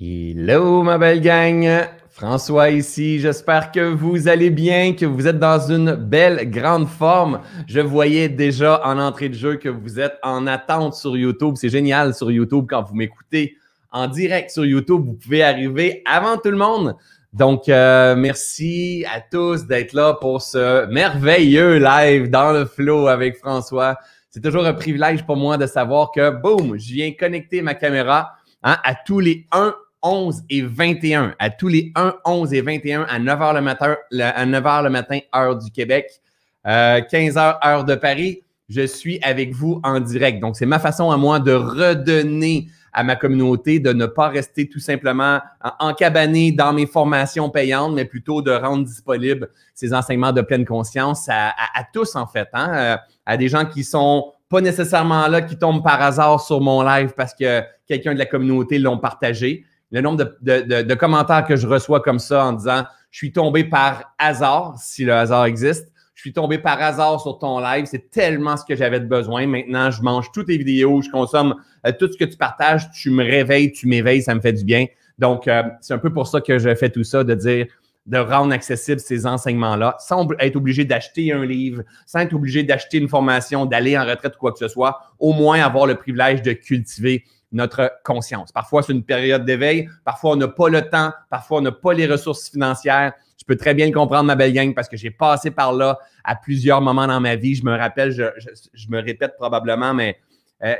Hello ma belle gang, François ici, j'espère que vous allez bien, que vous êtes dans une belle grande forme. Je voyais déjà en entrée de jeu que vous êtes en attente sur YouTube. C'est génial sur YouTube quand vous m'écoutez en direct sur YouTube, vous pouvez arriver avant tout le monde. Donc, euh, merci à tous d'être là pour ce merveilleux live dans le flow avec François. C'est toujours un privilège pour moi de savoir que, boum, je viens connecter ma caméra hein, à tous les 1 11 et 21, à tous les 1, 11 et 21 à 9 h le matin, à 9 h le matin, heure du Québec, 15 euh, h heure de Paris. Je suis avec vous en direct. Donc, c'est ma façon à moi de redonner à ma communauté, de ne pas rester tout simplement encabané dans mes formations payantes, mais plutôt de rendre disponibles ces enseignements de pleine conscience à, tous, en fait, hein, euh, à des gens qui sont pas nécessairement là, qui tombent par hasard sur mon live parce que quelqu'un de la communauté l'ont partagé, le nombre de, commentaires que je reçois comme ça en disant je suis tombé par hasard, si le hasard existe. Je suis tombé par hasard sur ton live. C'est tellement ce que j'avais de besoin. Maintenant, je mange toutes tes vidéos, je consomme euh, tout ce que tu partages. Tu me réveilles, tu m'éveilles, ça me fait du bien. Donc, euh, c'est un peu pour ça que je fais tout ça, de dire, de rendre accessibles ces enseignements-là, sans être obligé d'acheter un livre, sans être obligé d'acheter une formation, d'aller en retraite ou quoi que ce soit. Au moins avoir le privilège de cultiver notre conscience. Parfois, c'est une période d'éveil. Parfois, on n'a pas le temps. Parfois, on n'a pas les ressources financières. Je peux très bien le comprendre, ma belle gang, parce que j'ai passé par là à plusieurs moments dans ma vie. Je me rappelle, je, me répète probablement, mais euh,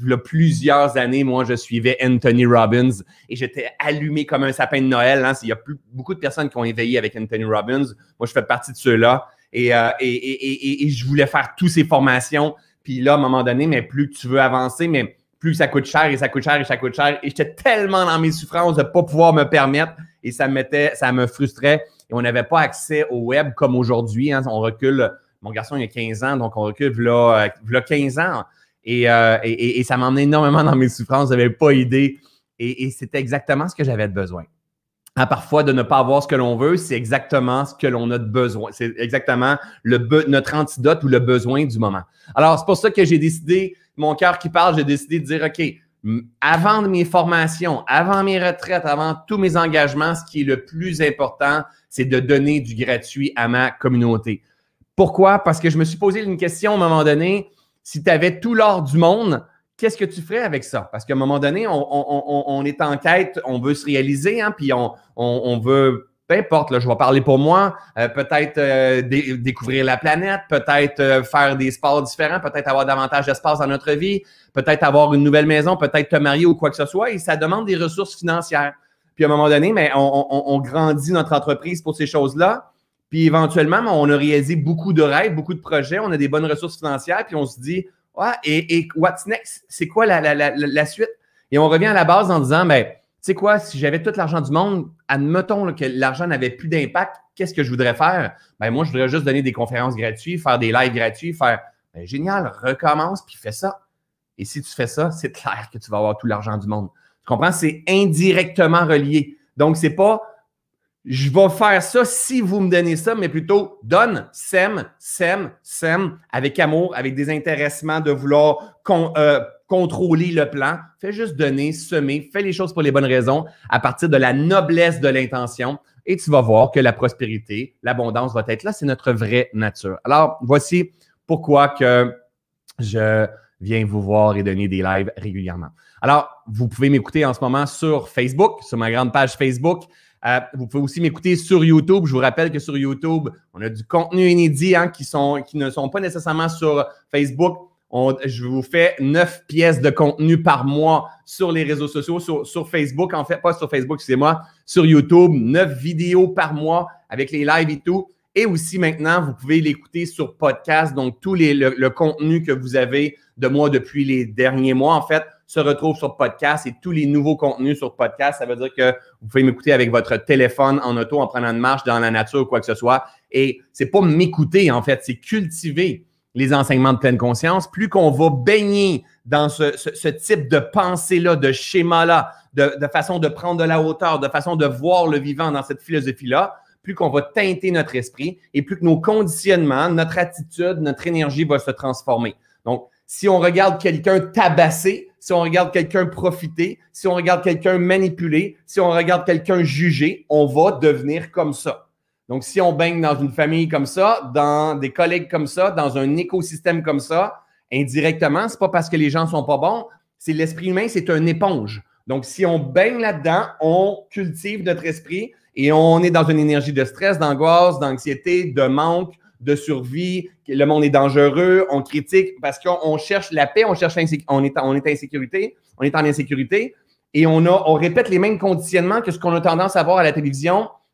il y a plusieurs années, moi, je suivais Anthony Robbins et j'étais allumé comme un sapin de Noël. Hein. Il y a plus, beaucoup de personnes qui ont éveillé avec Anthony Robbins. Moi, je fais partie de ceux-là. Et, euh, et, et, et, je voulais faire toutes ces formations. Puis là, à un moment donné, mais plus tu veux avancer, mais plus ça coûte cher et ça coûte cher et ça coûte cher. Et j'étais tellement dans mes souffrances de ne pas pouvoir me permettre et ça me, mettait, ça me frustrait. Et on n'avait pas accès au web comme aujourd'hui. Hein. On recule, mon garçon, il a 15 ans, donc on recule là, 15 ans. Euh, et, et, ça m'emmenait énormément dans mes souffrances. Je n'avais pas idée. Et, c'était exactement ce que j'avais de besoin. À parfois, de ne pas avoir ce que l'on veut, c'est exactement ce que l'on a de besoin. C'est exactement le notre antidote ou le besoin du moment. Alors, c'est pour ça que j'ai décidé mon cœur qui parle, j'ai décidé de dire, OK, avant mes formations, avant mes retraites, avant tous mes engagements, ce qui est le plus important, c'est de donner du gratuit à ma communauté. Pourquoi? Parce que je me suis posé une question à un moment donné. Si tu avais tout l'or du monde, qu'est-ce que tu ferais avec ça? Parce qu'à un moment donné, on, est en quête, on veut se réaliser, hein, puis on, veut peu importe, là, je vais parler pour moi, euh, peut-être euh, découvrir la planète, peut-être euh, faire des sports différents, peut-être avoir davantage d'espace dans notre vie, peut-être avoir une nouvelle maison, peut-être te marier ou quoi que ce soit, et ça demande des ressources financières. Puis à un moment donné, mais on, grandit notre entreprise pour ces choses-là. Puis éventuellement, on a réalisé beaucoup de rêves, beaucoup de projets, on a des bonnes ressources financières, puis on se dit, ouais, et, what's next? C'est quoi la, la, suite? Et on revient à la base en disant, ben, tu sais quoi, si j'avais tout l'argent du monde, admettons que l'argent n'avait plus d'impact, qu'est-ce que je voudrais faire? Ben, moi, je voudrais juste donner des conférences gratuites, faire des lives gratuits, faire ben, génial, recommence, puis fais ça. Et si tu fais ça, c'est clair que tu vas avoir tout l'argent du monde. Tu comprends? C'est indirectement relié. Donc, c'est pas je vais faire ça si vous me donnez ça, mais plutôt donne, sème, sème, sème, avec amour, avec des intéressements de vouloir euh, contrôler le plan. Fais juste donner, semer, fais les choses pour les bonnes raisons à partir de la noblesse de l'intention et tu vas voir que la prospérité, l'abondance va être là. C'est notre vraie nature. Alors, voici pourquoi que je viens vous voir et donner des lives régulièrement. Alors, vous pouvez m'écouter en ce moment sur Facebook, sur ma grande page Facebook. Euh, vous pouvez aussi m'écouter sur YouTube. Je vous rappelle que sur YouTube, on a du contenu inédit hein, qui, ne sont pas nécessairement sur Facebook. Je vous fais neuf pièces de contenu par mois sur les réseaux sociaux, sur, Facebook, en fait, pas sur Facebook, excusez-moi, sur YouTube, neuf vidéos par mois avec les lives et tout. Et aussi maintenant, vous pouvez l'écouter sur podcast. Donc, tout les, le, contenu que vous avez de moi depuis les derniers mois, en fait, se retrouve sur podcast et tous les nouveaux contenus sur podcast. Ça veut dire que vous pouvez m'écouter avec votre téléphone en auto, en prenant une marche dans la nature ou quoi que ce soit. Et c'est pas m'écouter, en fait, c'est cultiver les enseignements de pleine conscience. Plus qu'on va baigner dans ce, type de pensée-là, de schéma-là, de, de façon de prendre de la hauteur, de façon de voir le vivant dans cette philosophie-là, plus qu'on va teinter notre esprit et plus que nos conditionnements, notre attitude, notre énergie va se transformer. Donc, si on regarde quelqu'un tabasser, si on regarde quelqu'un profiter, si on regarde quelqu'un manipuler, si on regarde quelqu'un juger, on va devenir comme ça. Donc, si on baigne dans une famille comme ça, dans des collègues comme ça, dans un écosystème comme ça, indirectement, c'est pas parce que les gens sont pas bons, c'est l'esprit humain, c'est une éponge. Donc, si on baigne là-dedans, on cultive notre esprit et on est dans une énergie de stress, d'angoisse, d'anxiété, de manque, de survie. Le monde est dangereux, on critique parce qu'on cherche la paix, on cherche on est, on est insécurité, on est en insécurité et on, a, on répète les mêmes conditionnements que ce qu'on a tendance à voir à la télévision,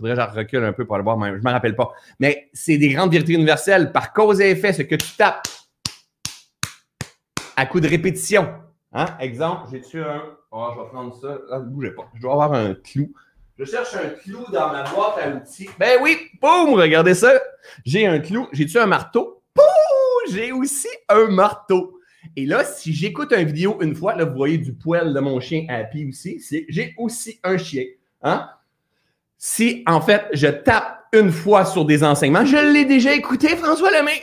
Faudrait que je recule un peu pour le voir, mais je ne me rappelle pas. Mais c'est des grandes vérités universelles. Par cause et effet, ce que tu tapes à coup de répétition. Hein? Exemple, j'ai-tu un. Oh, je vais prendre ça. Là, ne bougez pas. Je dois avoir un clou. Je cherche un clou dans ma boîte à outils. Ben oui, boum, regardez ça. J'ai un clou. J'ai-tu un marteau? Boum! J'ai aussi un marteau. Et là, si j'écoute une vidéo une fois, là, vous voyez du poil de mon chien pied aussi, j'ai aussi un chien. Hein? Si, en fait, je tape une fois sur des enseignements, je l'ai déjà écouté, François Lemay.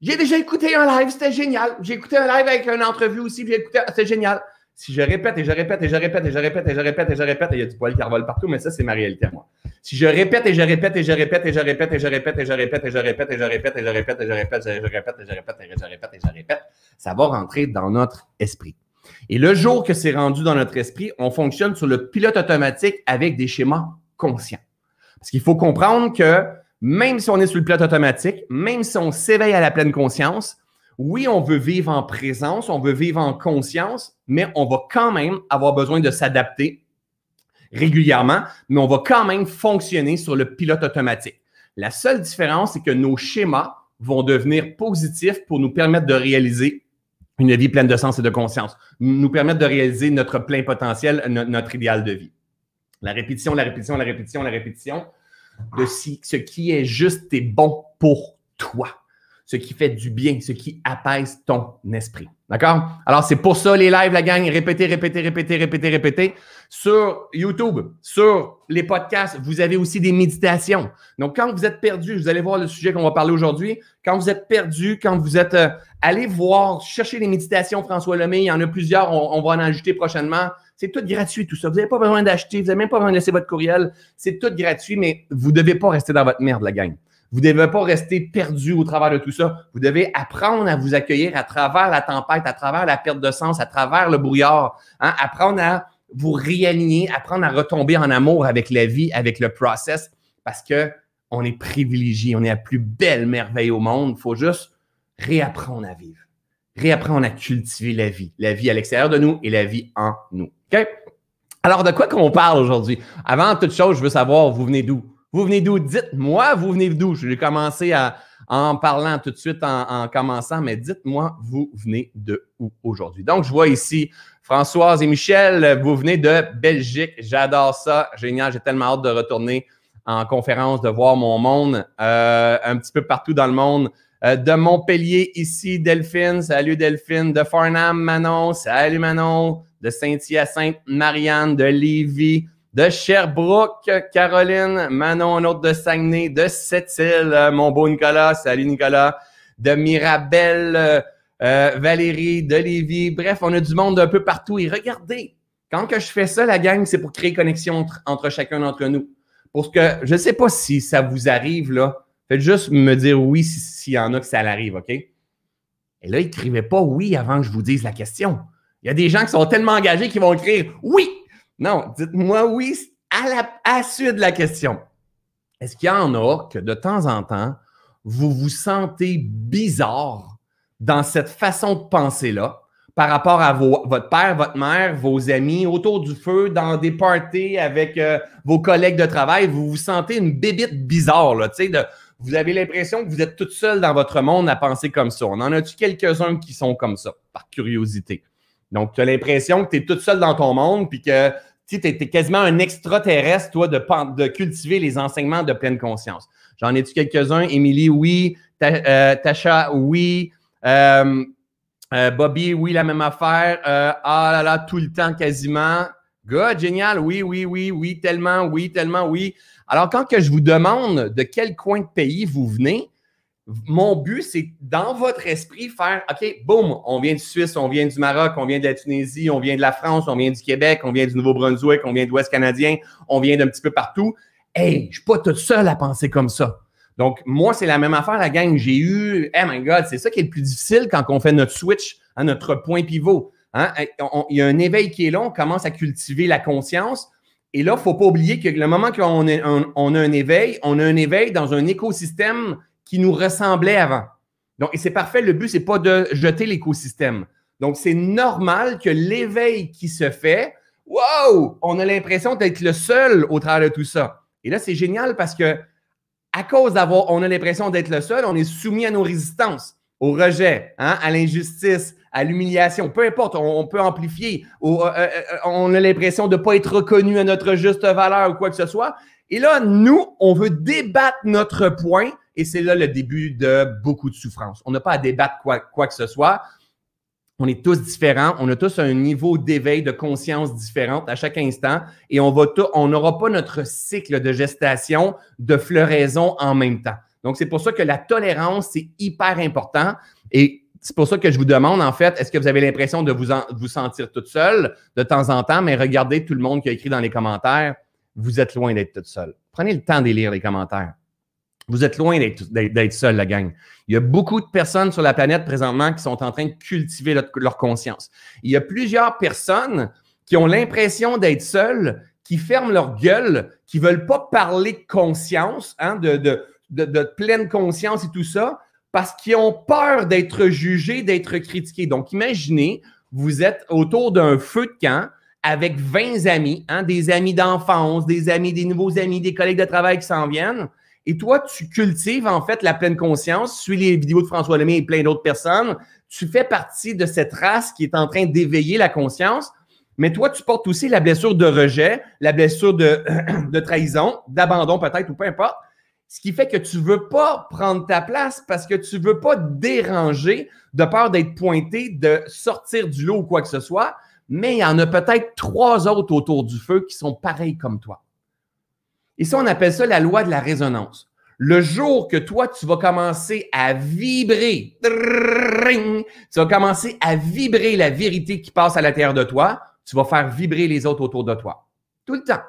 J'ai déjà écouté un live, c'était génial. J'ai écouté un live avec une entrevue aussi, j'ai écouté, c'était génial. Si je répète et je répète et je répète et je répète et je répète et je répète, il y a du poil qui revole partout, mais ça, c'est ma réalité à moi. Si je répète et je répète et je répète et je répète et je répète et je répète et je répète et je répète et je répète et je répète et je répète et je répète et je répète et je répète, ça va rentrer dans notre esprit. Et le jour que c'est rendu dans notre esprit, on fonctionne sur le pilote automatique avec des schémas conscients. Parce qu'il faut comprendre que même si on est sur le pilote automatique, même si on s'éveille à la pleine conscience, oui, on veut vivre en présence, on veut vivre en conscience, mais on va quand même avoir besoin de s'adapter régulièrement, mais on va quand même fonctionner sur le pilote automatique. La seule différence, c'est que nos schémas vont devenir positifs pour nous permettre de réaliser une vie pleine de sens et de conscience, nous permettre de réaliser notre plein potentiel, notre idéal de vie. La répétition, la répétition, la répétition, la répétition de ce qui est juste et bon pour toi, ce qui fait du bien, ce qui apaise ton esprit. D'accord? Alors, c'est pour ça les lives, la gang. Répétez, répétez, répétez, répétez, répétez. Sur YouTube, sur les podcasts, vous avez aussi des méditations. Donc, quand vous êtes perdu, vous allez voir le sujet qu'on va parler aujourd'hui. Quand vous êtes perdu, quand vous êtes. Euh, allez voir, cherchez les méditations François Lemay. Il y en a plusieurs. On, on va en ajouter prochainement. C'est tout gratuit, tout ça. Vous n'avez pas besoin d'acheter, vous n'avez même pas besoin de laisser votre courriel. C'est tout gratuit, mais vous ne devez pas rester dans votre merde, la gang. Vous ne devez pas rester perdu au travers de tout ça. Vous devez apprendre à vous accueillir à travers la tempête, à travers la perte de sens, à travers le brouillard. Hein? Apprendre à vous réaligner, apprendre à retomber en amour avec la vie, avec le process, parce que on est privilégié, on est la plus belle merveille au monde. Il faut juste réapprendre à vivre, réapprendre à cultiver la vie, la vie à l'extérieur de nous et la vie en nous. Alors, de quoi qu'on parle aujourd'hui? Avant toute chose, je veux savoir, vous venez d'où? Vous venez d'où? Dites-moi, vous venez d'où? Je vais commencer en parlant tout de suite en, commençant, mais dites-moi, vous venez de où aujourd'hui? Donc, je vois ici Françoise et Michel, vous venez de Belgique. J'adore ça. Génial. J'ai tellement hâte de retourner en conférence, de voir mon monde euh, un petit peu partout dans le monde. Euh, de Montpellier, ici, Delphine. Salut Delphine. De Farnham, Manon. Salut Manon de Saint-Hyacinthe, Marianne, de Lévis, de Sherbrooke, Caroline, Manon, un autre de Saguenay, de Sept-Îles, euh, mon beau Nicolas, salut Nicolas, de Mirabel, euh, Valérie, de Lévis. Bref, on a du monde un peu partout. Et regardez, quand que je fais ça, la gang, c'est pour créer connexion entre, chacun d'entre nous. Parce que je ne sais pas si ça vous arrive, là. Faites juste me dire oui s'il y en a que ça l'arrive, OK? Et là, écrivez pas oui avant que je vous dise la question. Il y a des gens qui sont tellement engagés qu'ils vont écrire oui. Non, dites-moi oui à la, suite de la question. Est-ce qu'il y en a que de temps en temps, vous vous sentez bizarre dans cette façon de penser-là par rapport à votre père, votre mère, vos amis, autour du feu, dans des parties avec euh, vos collègues de travail, vous vous sentez une bébite bizarre, là, tu sais, de, vous avez l'impression que vous êtes toute seule dans votre monde à penser comme ça. On en a-tu quelques-uns qui sont comme ça, par curiosité? Donc, tu as l'impression que tu es toute seule dans ton monde, puis que tu es, quasiment un extraterrestre, toi, de, cultiver les enseignements de pleine conscience. J'en ai-tu quelques-uns? Émilie, oui. Euh, Tasha, oui. Euh, euh, Bobby, oui, la même affaire. ah là là, tout le temps quasiment. Good, génial. Oui, oui, oui, oui, tellement, oui, tellement, oui. Alors, quand je vous demande de quel coin de pays vous venez, mon but, c'est dans votre esprit faire OK, boum, on vient de Suisse, on vient du Maroc, on vient de la Tunisie, on vient de la France, on vient du Québec, on vient du Nouveau-Brunswick, on vient de l'Ouest canadien, on vient d'un petit peu partout. Hey, je ne suis pas tout seul à penser comme ça. Donc, moi, c'est la même affaire, la gang. J'ai eu, oh my God, c'est ça qui est le plus difficile quand on fait notre switch à notre point pivot. Hein? Il y a un éveil qui est long, on commence à cultiver la conscience. Et là, il ne faut pas oublier que le moment qu'on on a un éveil, on a un éveil dans un écosystème qui nous ressemblait avant. Donc, et c'est parfait, le but, ce n'est pas de jeter l'écosystème. Donc, c'est normal que l'éveil qui se fait, wow, on a l'impression d'être le seul au travers de tout ça. Et là, c'est génial parce que à cause d'avoir, on a l'impression d'être le seul, on est soumis à nos résistances, au rejet, hein, à l'injustice, à l'humiliation, peu importe, on, peut amplifier. Euh, euh, euh, on a l'impression de ne pas être reconnu à notre juste valeur ou quoi que ce soit. Et là, nous, on veut débattre notre point et c'est là le début de beaucoup de souffrance. On n'a pas à débattre quoi, quoi que ce soit. On est tous différents, on a tous un niveau d'éveil, de conscience différente à chaque instant et on va on n'aura pas notre cycle de gestation, de floraison en même temps. Donc, c'est pour ça que la tolérance, c'est hyper important et c'est pour ça que je vous demande, en fait, est-ce que vous avez l'impression de vous, sentir toute seule de temps en temps, mais regardez tout le monde qui a écrit dans les commentaires, vous êtes loin d'être toute seule. Prenez le temps de lire les commentaires. Vous êtes loin d'être seul, la gang. Il y a beaucoup de personnes sur la planète présentement qui sont en train de cultiver leur, conscience. Il y a plusieurs personnes qui ont l'impression d'être seules, qui ferment leur gueule, qui ne veulent pas parler de conscience, hein, de, pleine conscience et tout ça, parce qu'ils ont peur d'être jugés, d'être critiqués. Donc, imaginez, vous êtes autour d'un feu de camp avec 20 amis, hein, des amis d'enfance, des amis, des nouveaux amis, des collègues de travail qui s'en viennent. Et toi, tu cultives en fait la pleine conscience, suis les vidéos de François Lemay et plein d'autres personnes. Tu fais partie de cette race qui est en train d'éveiller la conscience. Mais toi, tu portes aussi la blessure de rejet, la blessure de, de trahison, d'abandon peut-être ou peu importe. Ce qui fait que tu ne veux pas prendre ta place parce que tu ne veux pas déranger de peur d'être pointé, de sortir du lot ou quoi que ce soit. Mais il y en a peut-être trois autres autour du feu qui sont pareils comme toi. Et ça, on appelle ça la loi de la résonance. Le jour que toi, tu vas commencer à vibrer, tu vas commencer à vibrer la vérité qui passe à l'intérieur de toi, tu vas faire vibrer les autres autour de toi. Tout le temps.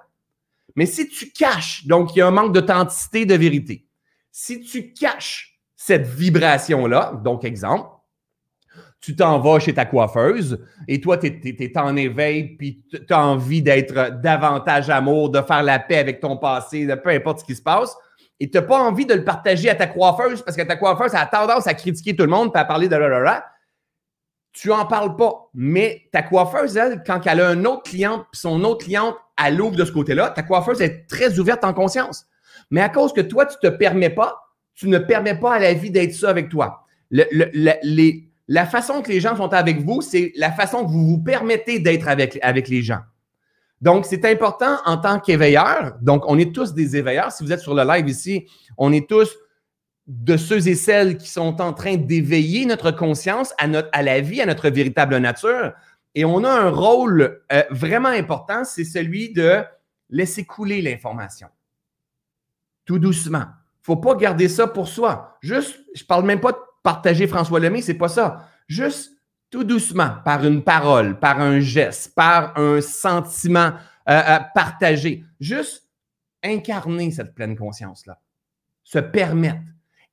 Mais si tu caches, donc il y a un manque d'authenticité, de vérité. Si tu caches cette vibration-là, donc exemple, tu t'en vas chez ta coiffeuse et toi, tu es, en éveil, puis tu as envie d'être davantage amour, de faire la paix avec ton passé, de peu importe ce qui se passe, et tu n'as pas envie de le partager à ta coiffeuse parce que ta coiffeuse a tendance à critiquer tout le monde et à parler de la, la, Tu n'en parles pas. Mais ta coiffeuse, elle, quand elle a un autre client, puis son autre cliente, elle ouvre de ce côté-là, ta coiffeuse est très ouverte en conscience. Mais à cause que toi, tu ne te permets pas, tu ne permets pas à la vie d'être ça avec toi. La façon que les gens sont avec vous, c'est la façon que vous vous permettez d'être avec, avec les gens. Donc, c'est important en tant qu'éveilleur. Donc, on est tous des éveilleurs. Si vous êtes sur le live ici, on est tous de ceux et celles qui sont en train d'éveiller notre conscience à, la vie, à notre véritable nature. Et on a un rôle euh, vraiment important, c'est celui de laisser couler l'information. Tout doucement. Faut pas garder ça pour soi. Juste, je ne parle même pas de partager François Lemay, c'est pas ça. Juste tout doucement, par une parole, par un geste, par un sentiment euh, euh, partagé. Juste incarner cette pleine conscience-là. Se permettre.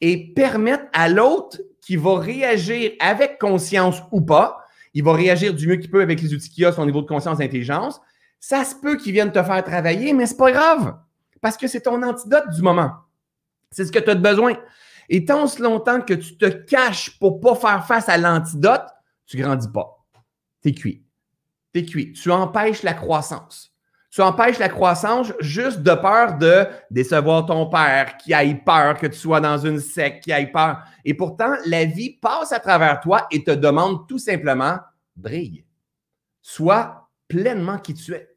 Et permettre à l'autre qui va réagir avec conscience ou pas, il va réagir du mieux qu'il peut avec les outils qu'il a, son niveau de conscience et d'intelligence. Ça se peut qu'il vienne te faire travailler, mais c'est pas grave. Parce que c'est ton antidote du moment. C'est ce que tu as besoin. Et tant ce longtemps que tu te caches pour pas faire face à l'antidote, tu grandis pas. Tu es cuit. Tu es cuit. Tu empêches la croissance. Tu empêches la croissance juste de peur de décevoir ton père, qui ait peur que tu sois dans une secte, qui ait peur. Et pourtant, la vie passe à travers toi et te demande tout simplement brille. Sois pleinement qui tu es.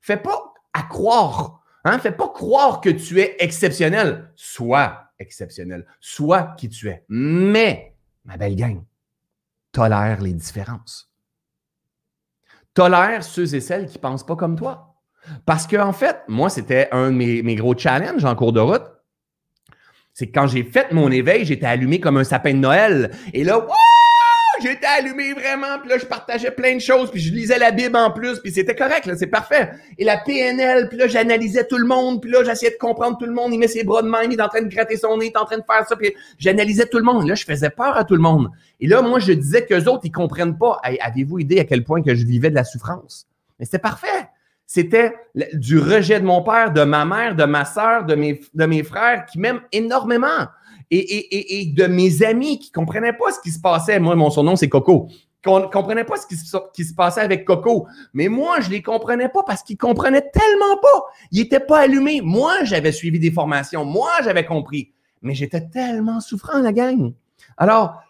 Fais pas à croire. Hein? Fais pas croire que tu es exceptionnel. Sois exceptionnel. Sois qui tu es. Mais, ma belle gang, tolère les différences. Tolère ceux et celles qui pensent pas comme toi. Parce que, en fait, moi, c'était un de mes, gros challenges en cours de route. C'est que quand j'ai fait mon éveil, j'étais allumé comme un sapin de Noël. Et là, j'étais allumé vraiment, puis là, je partageais plein de choses, puis je lisais la Bible en plus, puis c'était correct, là, c'est parfait. Et la PNL, puis là, j'analysais tout le monde, puis là, j'essayais de comprendre tout le monde, il met ses bras de main, il est en train de gratter son nez, il est en train de faire ça, puis j'analysais tout le monde. Là, je faisais peur à tout le monde. Et là, moi, je disais qu'eux autres, ils comprennent pas. Avez-vous idée à quel point que je vivais de la souffrance? Mais c'était parfait. C'était du rejet de mon père, de ma mère, de ma sœur, de mes, frères qui m'aiment énormément et, de mes amis qui ne comprenaient pas ce qui se passait. Moi, mon surnom, c'est Coco. ne comprenaient pas ce qui se, qui se, passait avec Coco. Mais moi, je ne les comprenais pas parce qu'ils comprenaient tellement pas. Ils n'étaient pas allumés. Moi, j'avais suivi des formations. Moi, j'avais compris. Mais j'étais tellement souffrant, la gang. Alors,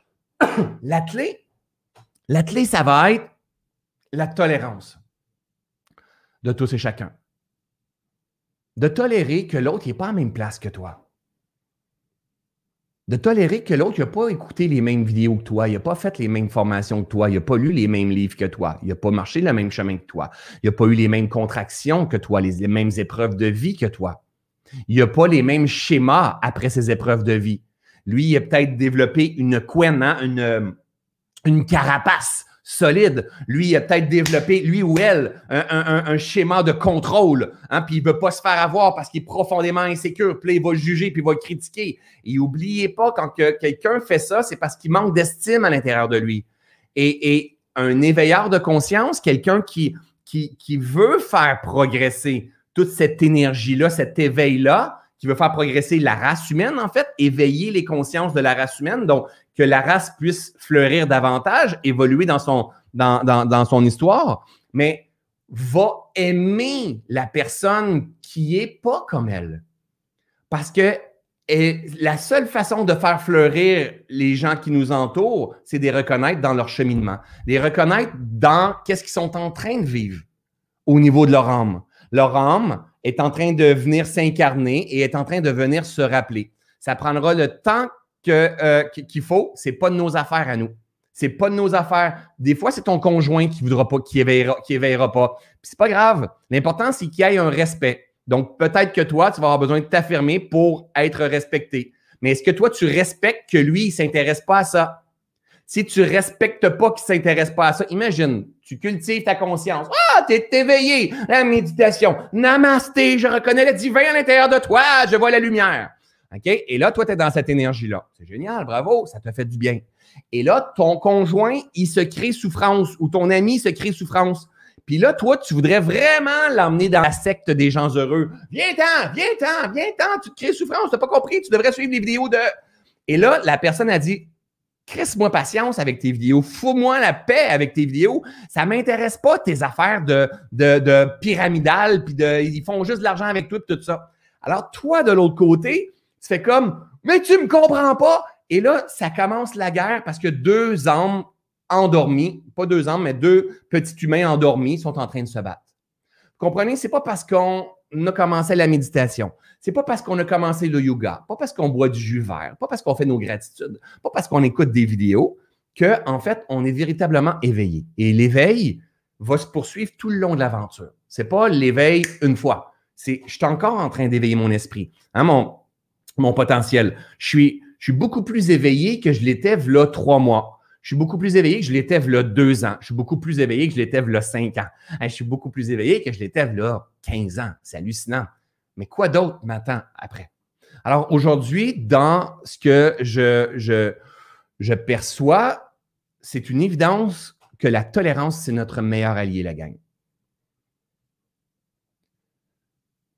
la clé, la clé, ça va être la tolérance de tous et chacun. De tolérer que l'autre n'est pas à la même place que toi de tolérer que l'autre n'a pas écouté les mêmes vidéos que toi, il n'a pas fait les mêmes formations que toi, il n'a pas lu les mêmes livres que toi, il n'a pas marché le même chemin que toi, il n'a pas eu les mêmes contractions que toi, les, mêmes épreuves de vie que toi. Il n'a pas les mêmes schémas après ces épreuves de vie. Lui, il a peut-être développé une couenne, hein, une carapace solide. Lui, il a peut-être développé, lui ou elle, un, schéma de contrôle. Hein, puis il ne veut pas se faire avoir parce qu'il est profondément insécure. Puis là, il va juger, puis il va critiquer. Et n'oubliez pas, quand quelqu'un fait ça, c'est parce qu'il manque d'estime à l'intérieur de lui. Et, un éveilleur de conscience, quelqu'un qui, qui, qui veut faire progresser toute cette énergie-là, cet éveil-là, qui veut faire progresser la race humaine, en fait, éveiller les consciences de la race humaine, donc que la race puisse fleurir davantage, évoluer dans son, histoire, mais va aimer la personne qui est pas comme elle. Parce que la seule façon de faire fleurir les gens qui nous entourent, c'est de les reconnaître dans leur cheminement, les reconnaître dans qu'est-ce qu'ils sont en train de vivre au niveau de leur âme. Leur âme, est en train de venir s'incarner et est en train de venir se rappeler. Ça prendra le temps euh, qu'il faut. C'est pas de nos affaires à nous. C'est pas de nos affaires. Des fois, c'est ton conjoint qui voudra pas, qui éveillera, qui éveillera pas. c'est pas grave. L'important, c'est qu'il y ait un respect. Donc, peut-être que toi, tu vas avoir besoin de t'affirmer pour être respecté. Mais est-ce que toi, tu respectes que lui, il s'intéresse pas à ça? Si tu respectes pas qu'il s'intéresse pas à ça, imagine, tu cultives ta conscience. Ah, tu es éveillé. La méditation. Namasté, je reconnais le divin à l'intérieur de toi, je vois la lumière. OK? Et là, toi, tu es dans cette énergie-là. C'est génial, bravo, ça te fait du bien. Et là, ton conjoint, il se crée souffrance ou ton ami se crée souffrance. Puis là, toi, tu voudrais vraiment l'emmener dans la secte des gens heureux. Viens-t'en, viens-t'en, viens-t'en, tu te crées souffrance, tu n'as pas compris, tu devrais suivre les vidéos de. Et là, la personne a dit crisse-moi patience avec tes vidéos, fous-moi la paix avec tes vidéos. Ça m'intéresse pas tes affaires de, de, de pyramidal, puis de, ils font juste de l'argent avec tout, tout ça. Alors, toi, de l'autre côté, tu fais comme, mais tu me comprends pas. Et là, ça commence la guerre parce que deux âmes endormis, pas deux âmes, mais deux petits humains endormis sont en train de se battre. Vous comprenez? C'est pas parce qu'on a commencé la méditation. C'est pas parce qu'on a commencé le yoga, pas parce qu'on boit du jus vert, pas parce qu'on fait nos gratitudes, pas parce qu'on écoute des vidéos, que en fait, on est véritablement éveillé. Et l'éveil va se poursuivre tout le long de l'aventure. C'est pas l'éveil une fois. C'est je suis encore en train d'éveiller mon esprit, hein, mon, mon potentiel. Je suis, je suis beaucoup plus éveillé que je l'étais là trois mois. Je suis beaucoup plus éveillé que je l'étais là deux ans. Je suis beaucoup plus éveillé que je l'étais là cinq ans. je suis beaucoup plus éveillé que je l'étais là 15 ans. C'est hallucinant. Mais quoi d'autre m'attend après? Alors aujourd'hui, dans ce que je, je, je perçois, c'est une évidence que la tolérance, c'est notre meilleur allié, la gang.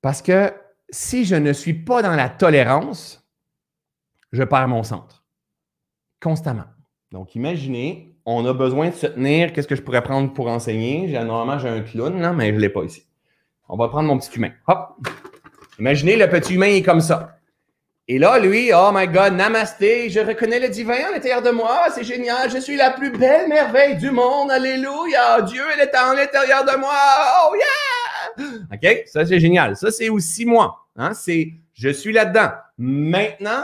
Parce que si je ne suis pas dans la tolérance, je perds mon centre. Constamment. Donc, imaginez, on a besoin de se tenir. Qu'est-ce que je pourrais prendre pour enseigner? Normalement, j'ai un clown, là, mais je ne l'ai pas ici. On va prendre mon petit humain. Hop! Imaginez, le petit humain est comme ça. Et là, lui, oh my God, namasté, je reconnais le divin à l'intérieur de moi, c'est génial, je suis la plus belle merveille du monde, alléluia, Dieu, il est à l'intérieur de moi, oh yeah! OK, ça c'est génial. Ça c'est aussi moi. Hein? C'est, je suis là-dedans. Maintenant,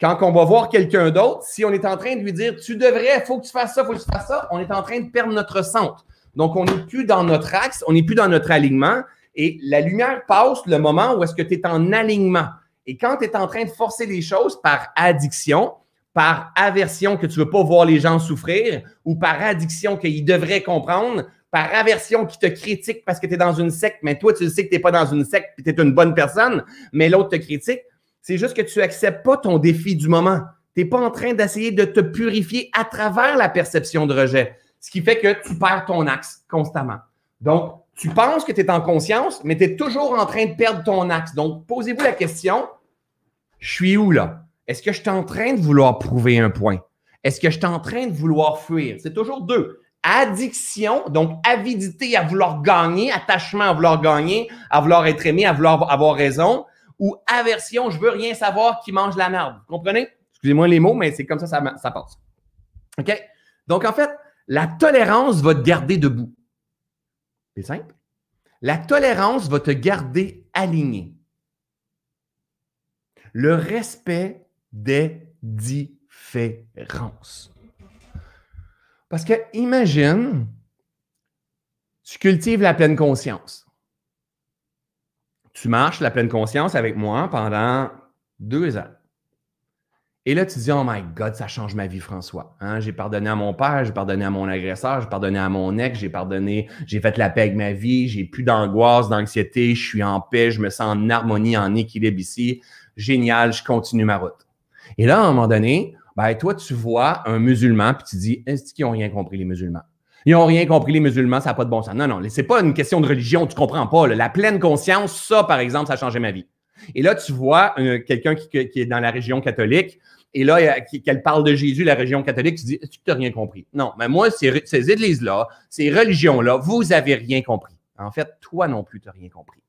quand on va voir quelqu'un d'autre, si on est en train de lui dire, tu devrais, il faut que tu fasses ça, il faut que tu fasses ça, on est en train de perdre notre centre. Donc, on n'est plus dans notre axe, on n'est plus dans notre alignement. Et la lumière passe le moment où est-ce que tu es en alignement. Et quand tu es en train de forcer les choses par addiction, par aversion que tu ne veux pas voir les gens souffrir, ou par addiction qu'ils devraient comprendre, par aversion qui te critique parce que tu es dans une secte, mais toi, tu sais que tu n'es pas dans une secte et tu es une bonne personne, mais l'autre te critique, c'est juste que tu n'acceptes pas ton défi du moment. Tu n'es pas en train d'essayer de te purifier à travers la perception de rejet, ce qui fait que tu perds ton axe constamment. Donc, tu penses que tu es en conscience, mais tu es toujours en train de perdre ton axe. Donc, posez-vous la question, je suis où là? Est-ce que je suis en train de vouloir prouver un point? Est-ce que je suis en train de vouloir fuir? C'est toujours deux. Addiction, donc avidité à vouloir gagner, attachement à vouloir gagner, à vouloir être aimé, à vouloir avoir raison, ou aversion, je veux rien savoir qui mange la merde. Vous comprenez? Excusez-moi les mots, mais c'est comme ça, ça, ça passe. OK? Donc, en fait, la tolérance va te garder debout. C'est simple. La tolérance va te garder aligné le respect des différences. Parce que imagine, tu cultives la pleine conscience. Tu marches la pleine conscience avec moi pendant deux ans. Et là, tu dis, oh my God, ça change ma vie, François. Hein, j'ai pardonné à mon père, j'ai pardonné à mon agresseur, j'ai pardonné à mon ex, j'ai pardonné, j'ai fait la paix avec ma vie, j'ai plus d'angoisse, d'anxiété, je suis en paix, je me sens en harmonie, en équilibre ici génial, je continue ma route. Et là, à un moment donné, ben, toi, tu vois un musulman, puis tu dis, est-ce qu'ils n'ont rien compris, les musulmans? Ils n'ont rien compris, les musulmans, ça n'a pas de bon sens. Non, non, c'est pas une question de religion, tu comprends pas. La pleine conscience, ça, par exemple, ça a changé ma vie. Et là, tu vois quelqu'un qui, est dans la région catholique, et là, qu'elle parle de Jésus, la région catholique, tu dis, tu n'as rien compris? Non, mais moi, ces, ces églises-là, ces religions-là, vous n'avez rien compris. En fait, toi non plus, tu n'as rien compris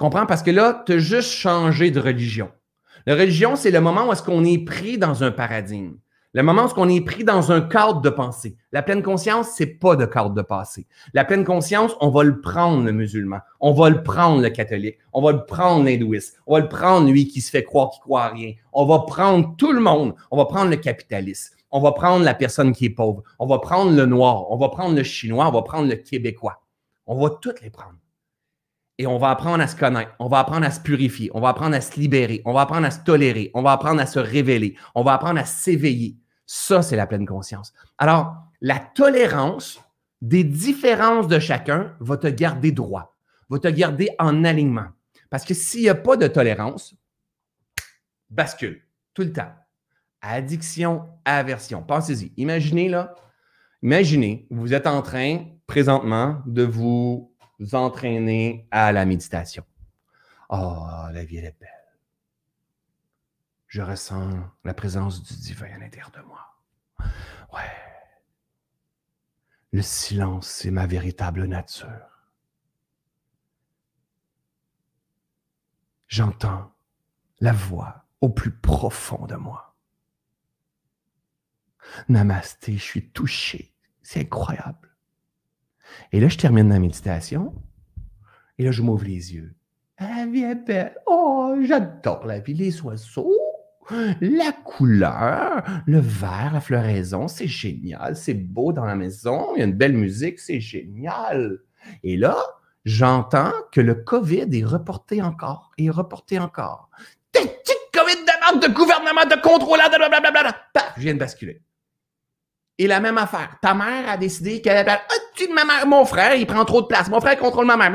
comprends? Parce que là, tu as juste changé de religion. La religion, c'est le moment où est-ce qu'on est pris dans un paradigme. Le moment où qu'on est pris dans un cadre de pensée. La pleine conscience, c'est pas de cadre de pensée. La pleine conscience, on va le prendre, le musulman. On va le prendre, le catholique. On va le prendre, l'hindouiste. On va le prendre, lui qui se fait croire qu'il croit à rien. On va prendre tout le monde. On va prendre le capitaliste. On va prendre la personne qui est pauvre. On va prendre le noir. On va prendre le chinois. On va prendre le québécois. On va toutes les prendre. Et on va apprendre à se connaître, on va apprendre à se purifier, on va apprendre à se libérer, on va apprendre à se tolérer, on va apprendre à se révéler, on va apprendre à s'éveiller. Ça, c'est la pleine conscience. Alors, la tolérance des différences de chacun va te garder droit, va te garder en alignement. Parce que s'il n'y a pas de tolérance, bascule tout le temps. Addiction, aversion. Pensez-y. Imaginez là, imaginez, vous êtes en train présentement de vous vous entraîner à la méditation. Oh, la vie, elle est belle. Je ressens la présence du divin à l'intérieur de moi. Ouais. Le silence, c'est ma véritable nature. J'entends la voix au plus profond de moi. Namasté, je suis touché. C'est incroyable. Et là, je termine la méditation. Et là, je m'ouvre les yeux. La vie est belle. Oh, j'adore la vie. Les oiseaux, la couleur, le vert, la floraison, c'est génial. C'est beau dans la maison. Il y a une belle musique. C'est génial. Et là, j'entends que le COVID est reporté encore et reporté encore. COVID de de gouvernement, de contrôle, blablabla. Paf, je viens de basculer. Et la même affaire. Ta mère a décidé qu'elle ah, tu ma mère, mon frère, il prend trop de place. Mon frère contrôle ma mère.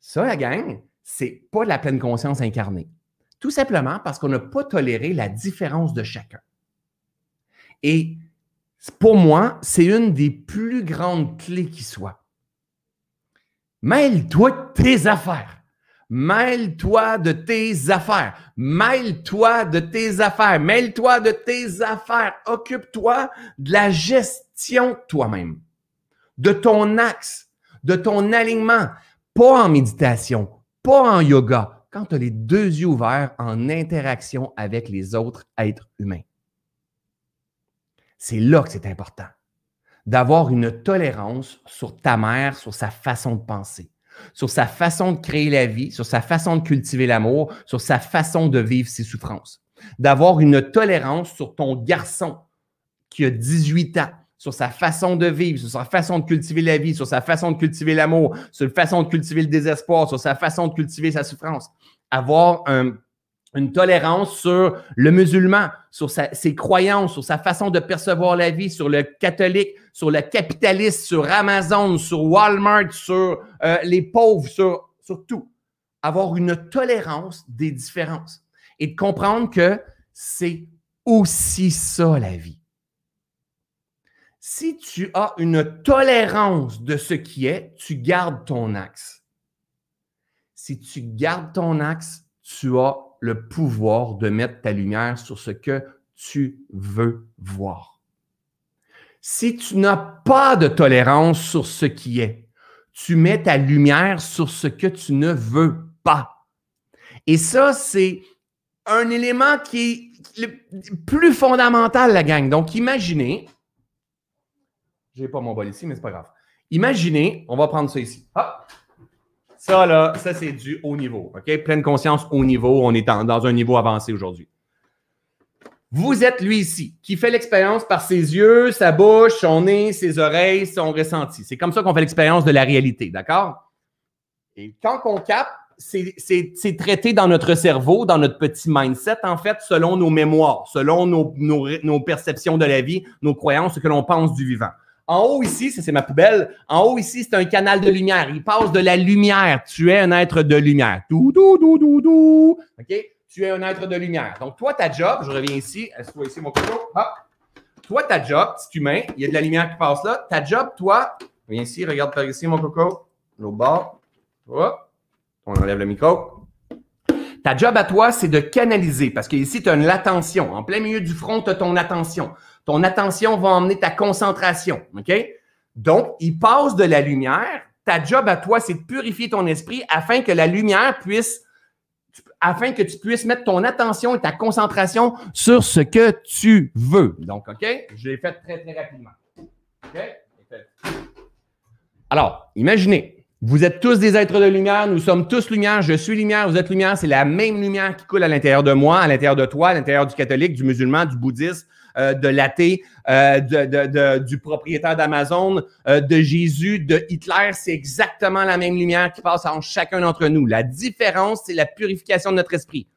Ça, la gang, c'est pas la pleine conscience incarnée. Tout simplement parce qu'on n'a pas toléré la différence de chacun. Et pour moi, c'est une des plus grandes clés qui soit. Mêle-toi de tes affaires. Mêle-toi de tes affaires. Mêle-toi de tes affaires. Mêle-toi de tes affaires. Occupe-toi de la gestion toi-même, de ton axe, de ton alignement. Pas en méditation, pas en yoga. quand tu as les deux yeux ouverts en interaction avec les autres êtres humains. C'est là que c'est important d'avoir une tolérance sur ta mère, sur sa façon de penser, sur sa façon de créer la vie, sur sa façon de cultiver l'amour, sur sa façon de vivre ses souffrances. D'avoir une tolérance sur ton garçon qui a 18 ans, sur sa façon de vivre, sur sa façon de cultiver la vie, sur sa façon de cultiver l'amour, sur sa façon de cultiver le désespoir, sur sa façon de cultiver sa souffrance. Avoir une tolérance sur le musulman, sur ses croyances, sur sa façon de percevoir la vie, sur le catholique, sur le capitaliste, sur Amazon, sur Walmart, sur euh, les pauvres, sur, sur tout. Avoir une tolérance des différences et de comprendre que c'est aussi ça la vie si tu as une tolérance de ce qui est, tu gardes ton axe. Si tu gardes ton axe, tu as le pouvoir de mettre ta lumière sur ce que tu veux voir. Si tu n'as pas de tolérance sur ce qui est, tu mets ta lumière sur ce que tu ne veux pas. Et ça, c'est un élément qui est le plus fondamental, la gang. Donc, imaginez, j'ai pas mon bol ici, mais c'est pas grave. Imaginez, on va prendre ça ici. Ah! Ça, là, ça, c'est du haut niveau. OK? Pleine conscience haut niveau. On est dans un niveau avancé aujourd'hui. Vous êtes lui ici, qui fait l'expérience par ses yeux, sa bouche, son nez, ses oreilles, son ressenti. C'est comme ça qu'on fait l'expérience de la réalité, d'accord? Et quand on capte, c'est traité dans notre cerveau, dans notre petit mindset, en fait, selon nos mémoires, selon nos, nos perceptions de la vie, nos croyances, ce que l'on pense du vivant. En haut ici, c'est ma poubelle. En haut ici, c'est un canal de lumière. Il passe de la lumière. Tu es un être de lumière. Tu es un être de lumière. Donc, toi, ta job, je reviens ici. Est-ce ici, mon coco? Toi, ta job, petit humain, il y a de la lumière qui passe là. Ta job, toi, viens ici, regarde par ici, mon coco. L'autre bord. On enlève le micro. Ta job à toi, c'est de canaliser parce que ici, tu as une l'attention. En plein milieu du front, tu as ton attention. Ton attention va emmener ta concentration. OK? Donc, il passe de la lumière. Ta job à toi, c'est de purifier ton esprit afin que la lumière puisse, afin que tu puisses mettre ton attention et ta concentration sur ce que tu veux. Donc, OK? Je l'ai fait très, très rapidement. OK? Alors, imaginez, vous êtes tous des êtres de lumière, nous sommes tous lumière, je suis lumière, vous êtes lumière, c'est la même lumière qui coule à l'intérieur de moi, à l'intérieur de toi, à l'intérieur du catholique, du musulman, du bouddhiste, euh, de l'athée, euh, du propriétaire d'Amazon, euh, de Jésus, de Hitler. C'est exactement la même lumière qui passe en chacun d'entre nous. La différence, c'est la purification de notre esprit.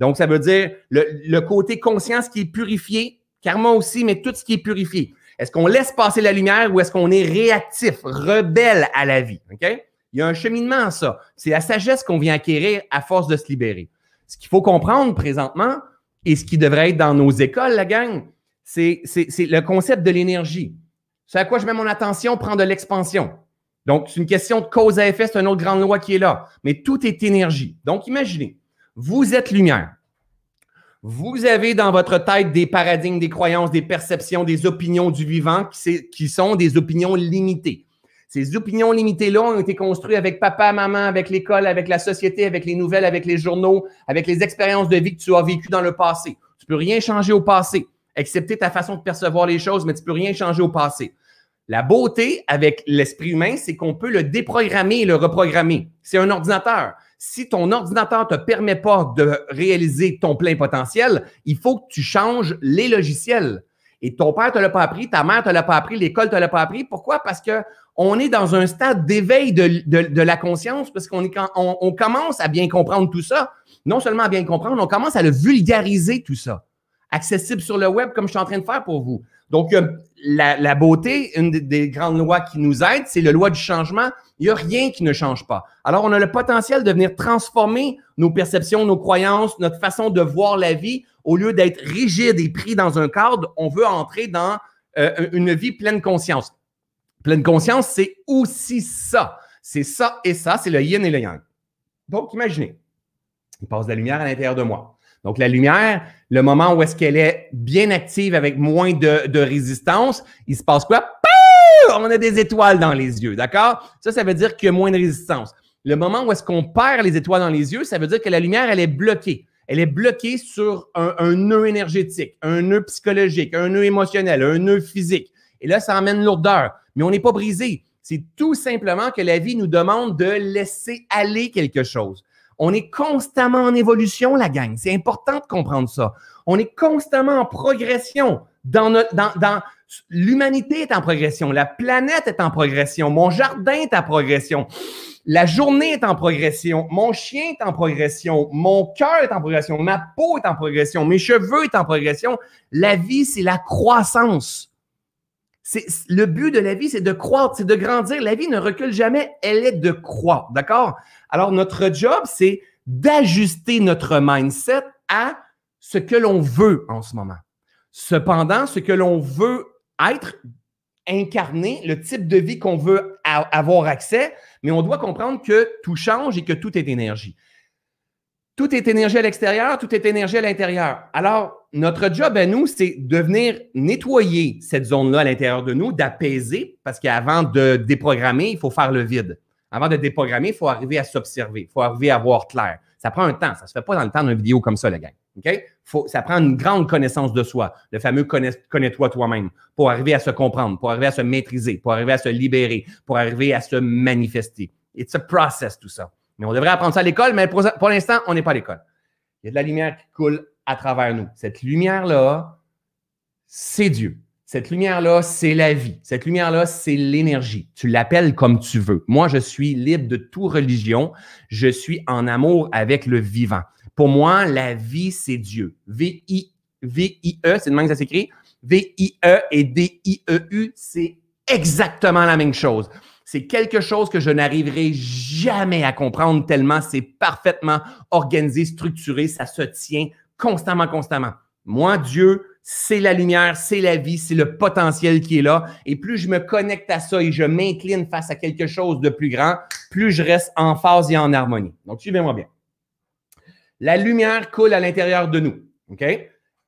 Donc, ça veut dire le, côté conscience qui est purifié, karma aussi, mais tout ce qui est purifié. Est-ce qu'on laisse passer la lumière ou est-ce qu'on est réactif, rebelle à la vie? OK? Il y a un cheminement à ça. C'est la sagesse qu'on vient acquérir à force de se libérer. Ce qu'il faut comprendre présentement, et ce qui devrait être dans nos écoles, la gang, c'est le concept de l'énergie. C'est à quoi je mets mon attention, prend de l'expansion. Donc, c'est une question de cause à effet, c'est une autre grande loi qui est là. Mais tout est énergie. Donc, imaginez, vous êtes lumière. Vous avez dans votre tête des paradigmes, des croyances, des perceptions, des opinions du vivant qui, qui sont des opinions limitées. Ces opinions limitées-là ont été construites avec papa, maman, avec l'école, avec la société, avec les nouvelles, avec les journaux, avec les expériences de vie que tu as vécues dans le passé. Tu peux rien changer au passé excepté ta façon de percevoir les choses, mais tu peux rien changer au passé. La beauté avec l'esprit humain, c'est qu'on peut le déprogrammer et le reprogrammer. C'est un ordinateur. Si ton ordinateur ne te permet pas de réaliser ton plein potentiel, il faut que tu changes les logiciels. Et ton père ne te l'a pas appris, ta mère ne te l'a pas appris, l'école ne te l'a pas appris. Pourquoi? Parce qu'on est dans un stade d'éveil de, la conscience, parce qu'on on commence à bien comprendre tout ça. Non seulement à bien comprendre, on commence à le vulgariser tout ça accessible sur le web comme je suis en train de faire pour vous. Donc, euh, la, beauté, une des, grandes lois qui nous aide, c'est la loi du changement. Il n'y a rien qui ne change pas. Alors, on a le potentiel de venir transformer nos perceptions, nos croyances, notre façon de voir la vie. Au lieu d'être rigide et pris dans un cadre, on veut entrer dans euh, une vie pleine conscience. Pleine conscience, c'est aussi ça. C'est ça et ça, c'est le yin et le yang. Donc, imaginez, il passe de la lumière à l'intérieur de moi. Donc, la lumière, le moment où est-ce qu'elle est bien active avec moins de, résistance, il se passe quoi? On a des étoiles dans les yeux, d'accord? Ça, ça veut dire qu'il y a moins de résistance. Le moment où est-ce qu'on perd les étoiles dans les yeux, ça veut dire que la lumière, elle est bloquée. Elle est bloquée sur un, un nœud énergétique, un nœud psychologique, un nœud émotionnel, un nœud physique. Et là, ça emmène lourdeur. Mais on n'est pas brisé. C'est tout simplement que la vie nous demande de laisser aller quelque chose. On est constamment en évolution, la gang. C'est important de comprendre ça. On est constamment en progression. Dans notre, dans, l'humanité est en progression. La planète est en progression. Mon jardin est en progression. La journée est en progression. Mon chien est en progression. Mon cœur est en progression. Ma peau est en progression. Mes cheveux est en progression. La vie, c'est la croissance. C'est, le but de la vie, c'est de croître, c'est de grandir. La vie ne recule jamais, elle est de croître. D'accord? Alors, notre job, c'est d'ajuster notre mindset à ce que l'on veut en ce moment. Cependant, ce que l'on veut être, incarner, le type de vie qu'on veut avoir accès, mais on doit comprendre que tout change et que tout est énergie. Tout est énergie à l'extérieur, tout est énergie à l'intérieur. Alors, notre job à nous, c'est de venir nettoyer cette zone-là à l'intérieur de nous, d'apaiser, parce qu'avant de déprogrammer, il faut faire le vide. Avant de déprogrammer, il faut arriver à s'observer, il faut arriver à voir clair. Ça prend un temps, ça ne se fait pas dans le temps d'une vidéo comme ça. OK? Faut, ça prend une grande connaissance de soi, le fameux connais-toi toi-même, pour arriver à se comprendre, pour arriver à se maîtriser, pour arriver à se libérer, pour arriver à se manifester. It's a process, tout ça. Mais on devrait apprendre ça à l'école, mais pour, l'instant, on n'est pas à l'école. Il y a de la lumière qui coule à travers nous. Cette lumière-là, c'est Dieu. Cette lumière-là, c'est la vie. Cette lumière-là, c'est l'énergie. Tu l'appelles comme tu veux. Moi, je suis libre de toute religion. Je suis en amour avec le vivant. Pour moi, la vie, c'est Dieu. V-I-E, c'est de même que ça s'écrit? V-I-E et D-I-E-U, c'est exactement la même chose. C'est quelque chose que je n'arriverai jamais à comprendre tellement c'est parfaitement organisé, structuré, ça se tient constamment, constamment. Moi, Dieu, c'est la lumière, c'est la vie, c'est le potentiel qui est là. Et plus je me connecte à ça et je m'incline face à quelque chose de plus grand, plus je reste en phase et en harmonie. Donc, suivez-moi bien. La lumière coule à l'intérieur de nous. OK?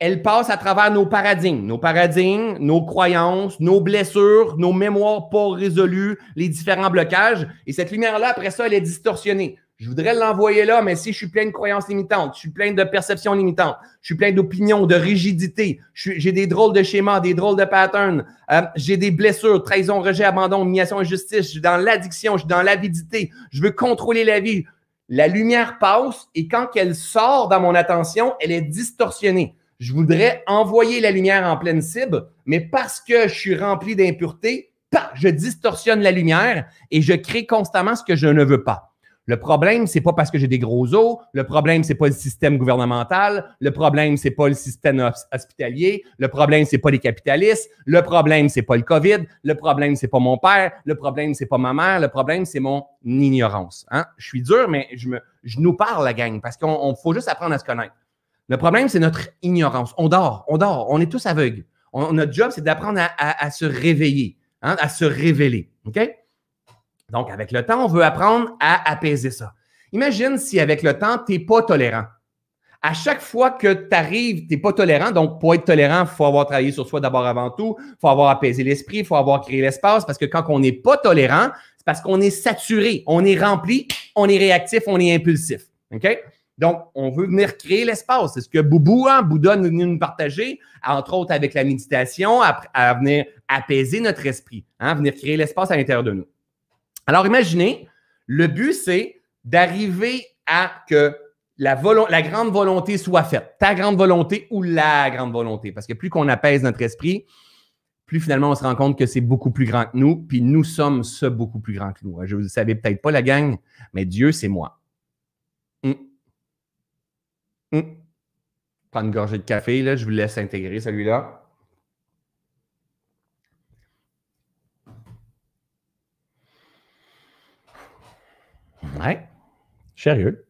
elle passe à travers nos paradigmes, nos paradigmes, nos croyances, nos blessures, nos mémoires pas résolues, les différents blocages. Et cette lumière-là, après ça, elle est distorsionnée. Je voudrais l'envoyer là, mais si je suis plein de croyances limitantes, je suis plein de perceptions limitantes, je suis plein d'opinions, de rigidité, j'ai des drôles de schémas, des drôles de patterns, euh, j'ai des blessures, trahison, rejet, abandon, humiliation, injustice, je suis dans l'addiction, je suis dans l'avidité, je veux contrôler la vie. La lumière passe et quand elle sort dans mon attention, elle est distorsionnée je voudrais envoyer la lumière en pleine cible, mais parce que je suis rempli d'impuretés, je distorsionne la lumière et je crée constamment ce que je ne veux pas. Le problème, c'est pas parce que j'ai des gros os. Le problème, c'est pas le système gouvernemental. Le problème, c'est pas le système hospitalier. Le problème, c'est pas les capitalistes. Le problème, c'est pas le COVID. Le problème, c'est pas mon père. Le problème, c'est pas ma mère. Le problème, c'est mon ignorance. Hein? Je suis dur, mais je, nous parle, la gang, parce qu'on faut juste apprendre à se connaître. Le problème, c'est notre ignorance. On dort, on dort, on est tous aveugles. notre job, c'est d'apprendre à, se réveiller, hein, à se révéler. OK? Donc, avec le temps, on veut apprendre à apaiser ça. Imagine si avec le temps, tu n'es pas tolérant. À chaque fois que tu arrives, tu n'es pas tolérant. Donc, pour être tolérant, il faut avoir travaillé sur soi d'abord avant tout. Il faut avoir apaisé l'esprit, il faut avoir créé l'espace. Parce que quand on n'est pas tolérant, c'est parce qu'on est saturé, on est rempli, on est réactif, on est impulsif. OK? Donc, on veut venir créer l'espace. C'est ce que Boubou, hein, Bouddha nous, nous partager, entre autres avec la méditation, à, venir apaiser notre esprit, hein, venir créer l'espace à l'intérieur de nous. Alors, imaginez, le but, c'est d'arriver à que la, grande volonté soit faite. Ta grande volonté ou la grande volonté. Parce que plus qu'on apaise notre esprit, plus finalement on se rend compte que c'est beaucoup plus grand que nous, puis nous sommes ce beaucoup plus grand que nous. Je vous savez peut-être pas la gang, mais Dieu, c'est moi. Hum. Hum. Prends une gorgée de café, là, je vous laisse intégrer celui-là. Ouais. Sérieux.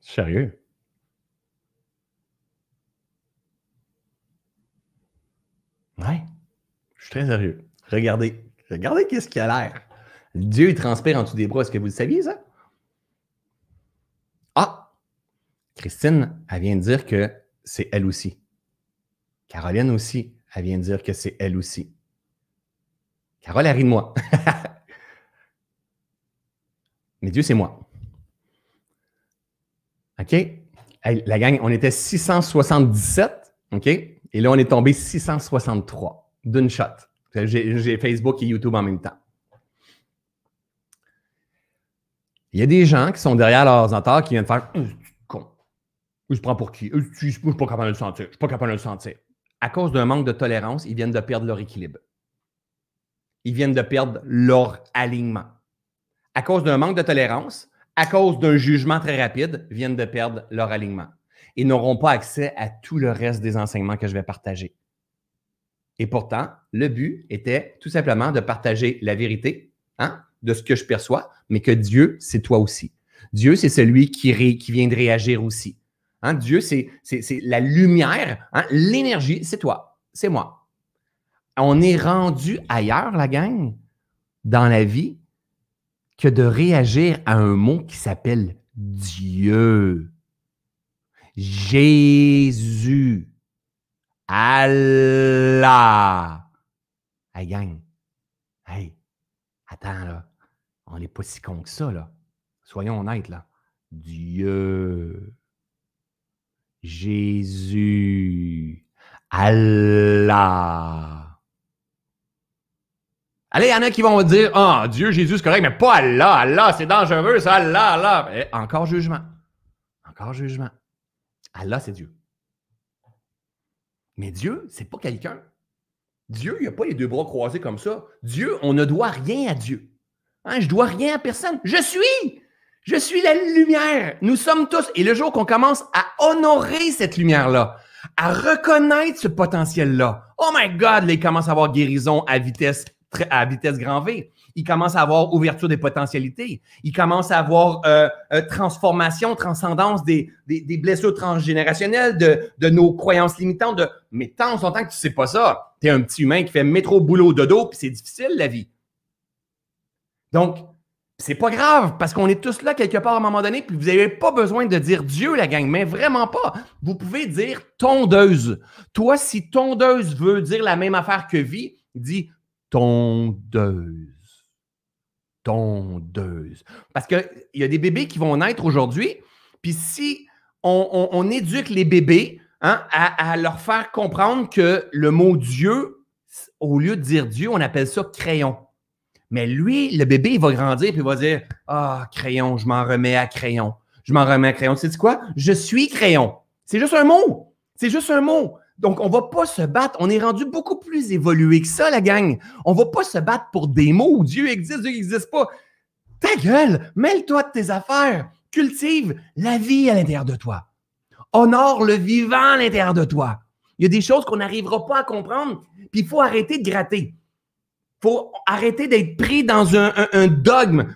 Sérieux. Ouais. Je suis très sérieux. Regardez. Regardez qu'est-ce qu'il a l'air. Dieu, il transpire en dessous des bras. Est-ce que vous le saviez, ça? Ah! Christine, elle vient de dire que c'est elle aussi. Caroline aussi, elle vient de dire que c'est elle aussi. Carole, elle rit de moi. Mais Dieu, c'est moi. OK? la gang, on était 677, OK? Et là, on est tombé 663 d'une shot. J'ai Facebook et YouTube en même temps. Il y a des gens qui sont derrière leurs ordinateur qui viennent faire hum, con. Je prends pour qui? Je ne suis pas capable de le sentir. Je suis pas capable de le sentir. À cause d'un manque de tolérance, ils viennent de perdre leur équilibre. Ils viennent de perdre leur alignement. À cause d'un manque de tolérance, à cause d'un jugement très rapide, viennent de perdre leur alignement. Ils n'auront pas accès à tout le reste des enseignements que je vais partager. Et pourtant, le but était tout simplement de partager la vérité hein, de ce que je perçois, mais que Dieu, c'est toi aussi. Dieu, c'est celui qui, qui, vient de réagir aussi. Hein, Dieu, c'est la lumière, hein, l'énergie, c'est toi, c'est moi. On est rendu ailleurs, la gang, dans la vie, que de réagir à un mot qui s'appelle Dieu. Jésus. Allah. Hey, gang. Hey, attends, là. On n'est pas si con que ça, là. Soyons honnêtes, là. Dieu. Jésus. Allah. Allez, il y en a qui vont dire Ah, oh, Dieu, Jésus, c'est correct, mais pas Allah. Allah, c'est dangereux, ça, Allah, Allah. Eh, encore jugement. Encore jugement. Allah, c'est Dieu. Mais Dieu, c'est pas quelqu'un. Dieu, il n'a pas les deux bras croisés comme ça. Dieu, on ne doit rien à Dieu. Hein, je dois rien à personne. Je suis. Je suis la lumière. Nous sommes tous. Et le jour qu'on commence à honorer cette lumière-là, à reconnaître ce potentiel-là, oh my God, là, il commence à avoir guérison à vitesse, à vitesse grand V il commence à avoir ouverture des potentialités. Il commence à avoir euh, euh, transformation, transcendance des, blessures transgénérationnelles, de, nos croyances limitantes. De... Mais tant en temps que tu sais pas ça, tu es un petit humain qui fait métro, boulot, dodo, puis c'est difficile la vie. Donc, c'est pas grave parce qu'on est tous là quelque part à un moment donné, puis vous n'avez pas besoin de dire Dieu, la gang, mais vraiment pas. Vous pouvez dire tondeuse. Toi, si tondeuse veut dire la même affaire que vie, dis tondeuse tondeuse. Parce qu'il y a des bébés qui vont naître aujourd'hui, puis si on, éduque les bébés hein, à, leur faire comprendre que le mot Dieu, au lieu de dire Dieu, on appelle ça crayon. Mais lui, le bébé, il va grandir puis il va dire Ah, crayon, je m'en remets à crayon. Je m'en remets à crayon. Tu sais quoi? Je suis crayon. C'est juste un mot. C'est juste un mot. Donc, on va pas se battre. On est rendu beaucoup plus évolué que ça, la gang. On va pas se battre pour des mots. Dieu existe, Dieu n'existe pas. Ta gueule, mêle-toi de tes affaires. Cultive la vie à l'intérieur de toi. Honore le vivant à l'intérieur de toi. Il y a des choses qu'on n'arrivera pas à comprendre, puis il faut arrêter de gratter. Il faut arrêter d'être pris dans un, dogme.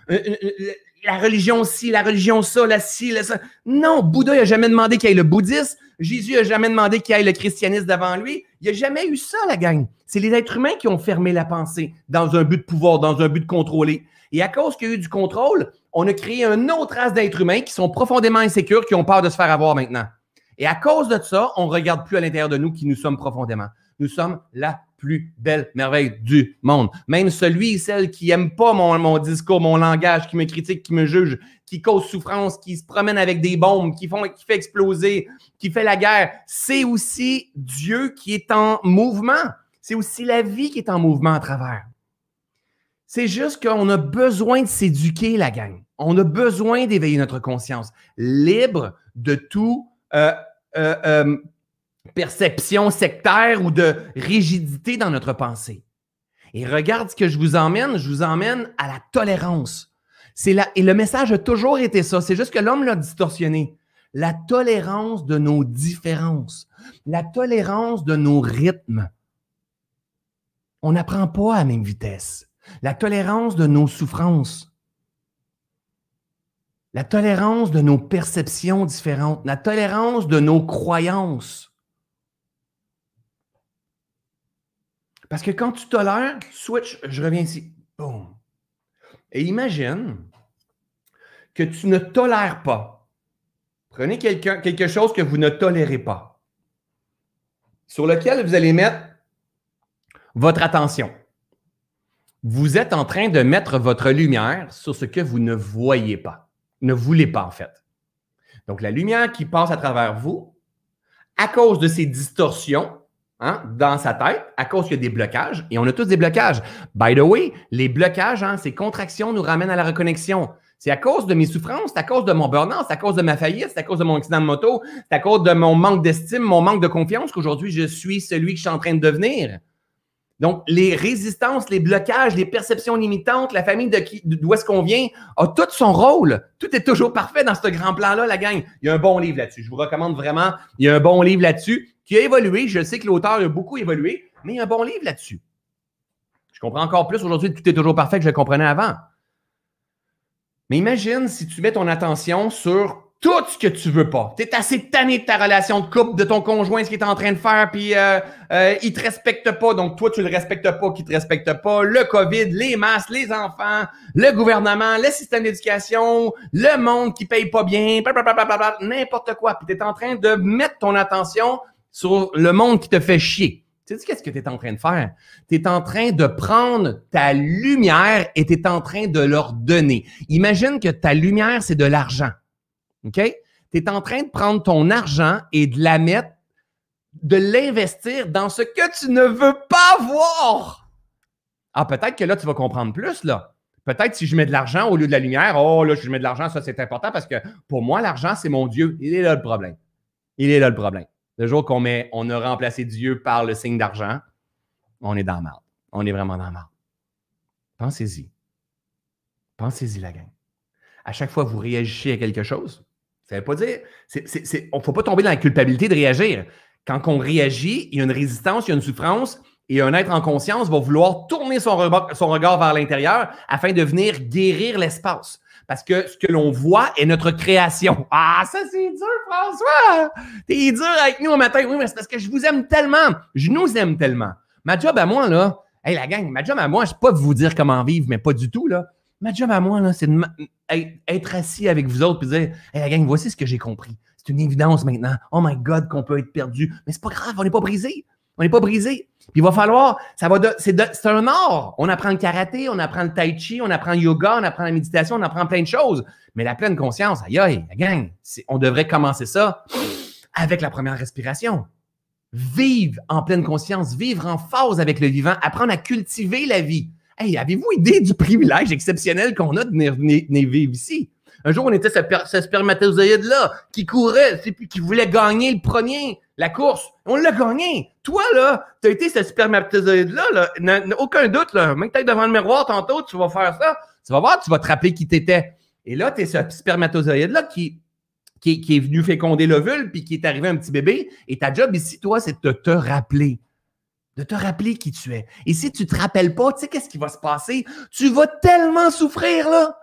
la religion ci, la religion ça, la ci, la ça. Non, Bouddha n'a jamais demandé qu'il y ait le bouddhisme. Jésus n'a jamais demandé qu'il ait le christianisme devant lui. Il n'y a jamais eu ça, la gang. C'est les êtres humains qui ont fermé la pensée dans un but de pouvoir, dans un but de contrôler. Et à cause qu'il y a eu du contrôle, on a créé un autre race d'êtres humains qui sont profondément insécures, qui ont peur de se faire avoir maintenant. Et à cause de ça, on ne regarde plus à l'intérieur de nous qui nous sommes profondément. Nous sommes la plus belle merveille du monde. Même celui celle qui n'aime pas mon, discours, mon langage, qui me critique, qui me juge, qui cause souffrance, qui se promène avec des bombes, qui fait exploser, qui fait la guerre, c'est aussi Dieu qui est en mouvement. C'est aussi la vie qui est en mouvement à travers. C'est juste qu'on a besoin de s'éduquer, la gang. On a besoin d'éveiller notre conscience, libre de tout euh, euh, euh, perception sectaire ou de rigidité dans notre pensée. Et regarde ce que je vous emmène, je vous emmène à la tolérance. C'est là, et le message a toujours été ça, c'est juste que l'homme l'a distorsionné. La tolérance de nos différences, la tolérance de nos rythmes. On n'apprend pas à la même vitesse. La tolérance de nos souffrances. La tolérance de nos perceptions différentes. La tolérance de nos croyances. Parce que quand tu tolères, switch, je reviens ici. Boum. Et imagine que tu ne tolères pas. Prenez quelque chose que vous ne tolérez pas, sur lequel vous allez mettre votre attention. vous êtes en train de mettre votre lumière sur ce que vous ne voyez pas, ne voulez pas en fait. Donc, la lumière qui passe à travers vous, à cause de ces distorsions hein, dans sa tête, à cause qu'il y a des blocages, et on a tous des blocages. By the way, les blocages, hein, ces contractions nous ramènent à la reconnexion. C'est à cause de mes souffrances, c'est à cause de mon burn-out, c'est à cause de ma faillite, c'est à cause de mon accident de moto, c'est à cause de mon manque d'estime, mon manque de confiance qu'aujourd'hui je suis celui que je suis en train de devenir. Donc, les résistances, les blocages, les perceptions limitantes, la famille de qui, d'où est-ce qu'on vient, a tout son rôle. Tout est toujours parfait dans ce grand plan-là, la gang. Il y a un bon livre là-dessus. Je vous recommande vraiment. Il y a un bon livre là-dessus qui a évolué. Je sais que l'auteur a beaucoup évolué, mais il y a un bon livre là-dessus. Je comprends encore plus aujourd'hui. Tout est toujours parfait que je le comprenais avant. Mais imagine si tu mets ton attention sur tout ce que tu veux pas. Tu es assez tanné de ta relation de couple, de ton conjoint, ce qu'il est en train de faire, puis euh, euh, il te respecte pas, donc toi, tu le respectes pas, qu'il te respecte pas, le COVID, les masques, les enfants, le gouvernement, le système d'éducation, le monde qui paye pas bien, n'importe quoi. Puis tu es en train de mettre ton attention sur le monde qui te fait chier. Tu sais qu'est-ce que tu es en train de faire? Tu es en train de prendre ta lumière et tu es en train de leur donner. Imagine que ta lumière, c'est de l'argent. OK? Tu es en train de prendre ton argent et de la mettre, de l'investir dans ce que tu ne veux pas voir. Ah, peut-être que là, tu vas comprendre plus, là. Peut-être si je mets de l'argent au lieu de la lumière, oh là, je mets de l'argent, ça c'est important parce que pour moi, l'argent, c'est mon Dieu. Il est là le problème. Il est là le problème. Le jour qu'on met, on a remplacé Dieu par le signe d'argent, on est dans le mal. On est vraiment dans le mal. Pensez-y. Pensez-y, la gang. À chaque fois que vous réagissez à quelque chose, ça ne veut pas dire. On ne faut pas tomber dans la culpabilité de réagir. Quand on réagit, il y a une résistance, il y a une souffrance, et un être en conscience va vouloir tourner son regard, vers l'intérieur afin de venir guérir l'espace. Parce que ce que l'on voit est notre création. Ah, ça, c'est dur, François! T'es dur avec nous au matin. Oui, mais c'est parce que je vous aime tellement. Je nous aime tellement. Ma job à moi, là, hey, la gang, ma job à moi, je ne pas vous dire comment vivre, mais pas du tout, là. Ma job à moi, c'est d'être assis avec vous autres et dire Hey, la gang, voici ce que j'ai compris. C'est une évidence maintenant. Oh my God, qu'on peut être perdu. Mais c'est pas grave, on n'est pas brisé. On n'est pas brisé. Puis il va falloir, ça va c'est, un art. On apprend le karaté, on apprend le tai chi, on apprend le yoga, on apprend la méditation, on apprend plein de choses. Mais la pleine conscience, aïe aïe, la gang, on devrait commencer ça avec la première respiration. Vivre en pleine conscience, vivre en phase avec le vivant, apprendre à cultiver la vie. Hey, avez-vous idée du privilège exceptionnel qu'on a de venir, vivre ici? Un jour, on était ce, spermatozoïde-là qui courait, qui voulait gagner le premier, la course. On l'a gagné. Toi, là, tu as été ce spermatozoïde-là, là, aucun doute, là. Même que tu devant le miroir tantôt, tu vas faire ça. Tu vas voir, tu vas te rappeler qui t'étais. Et là, tu es ce spermatozoïde-là qui, est venu féconder l'ovule, puis qui est arrivé un petit bébé. Et ta job ici, toi, c'est de te rappeler de te rappeler qui tu es. Et si tu ne te rappelles pas, tu sais qu'est-ce qui va se passer? Tu vas tellement souffrir, là.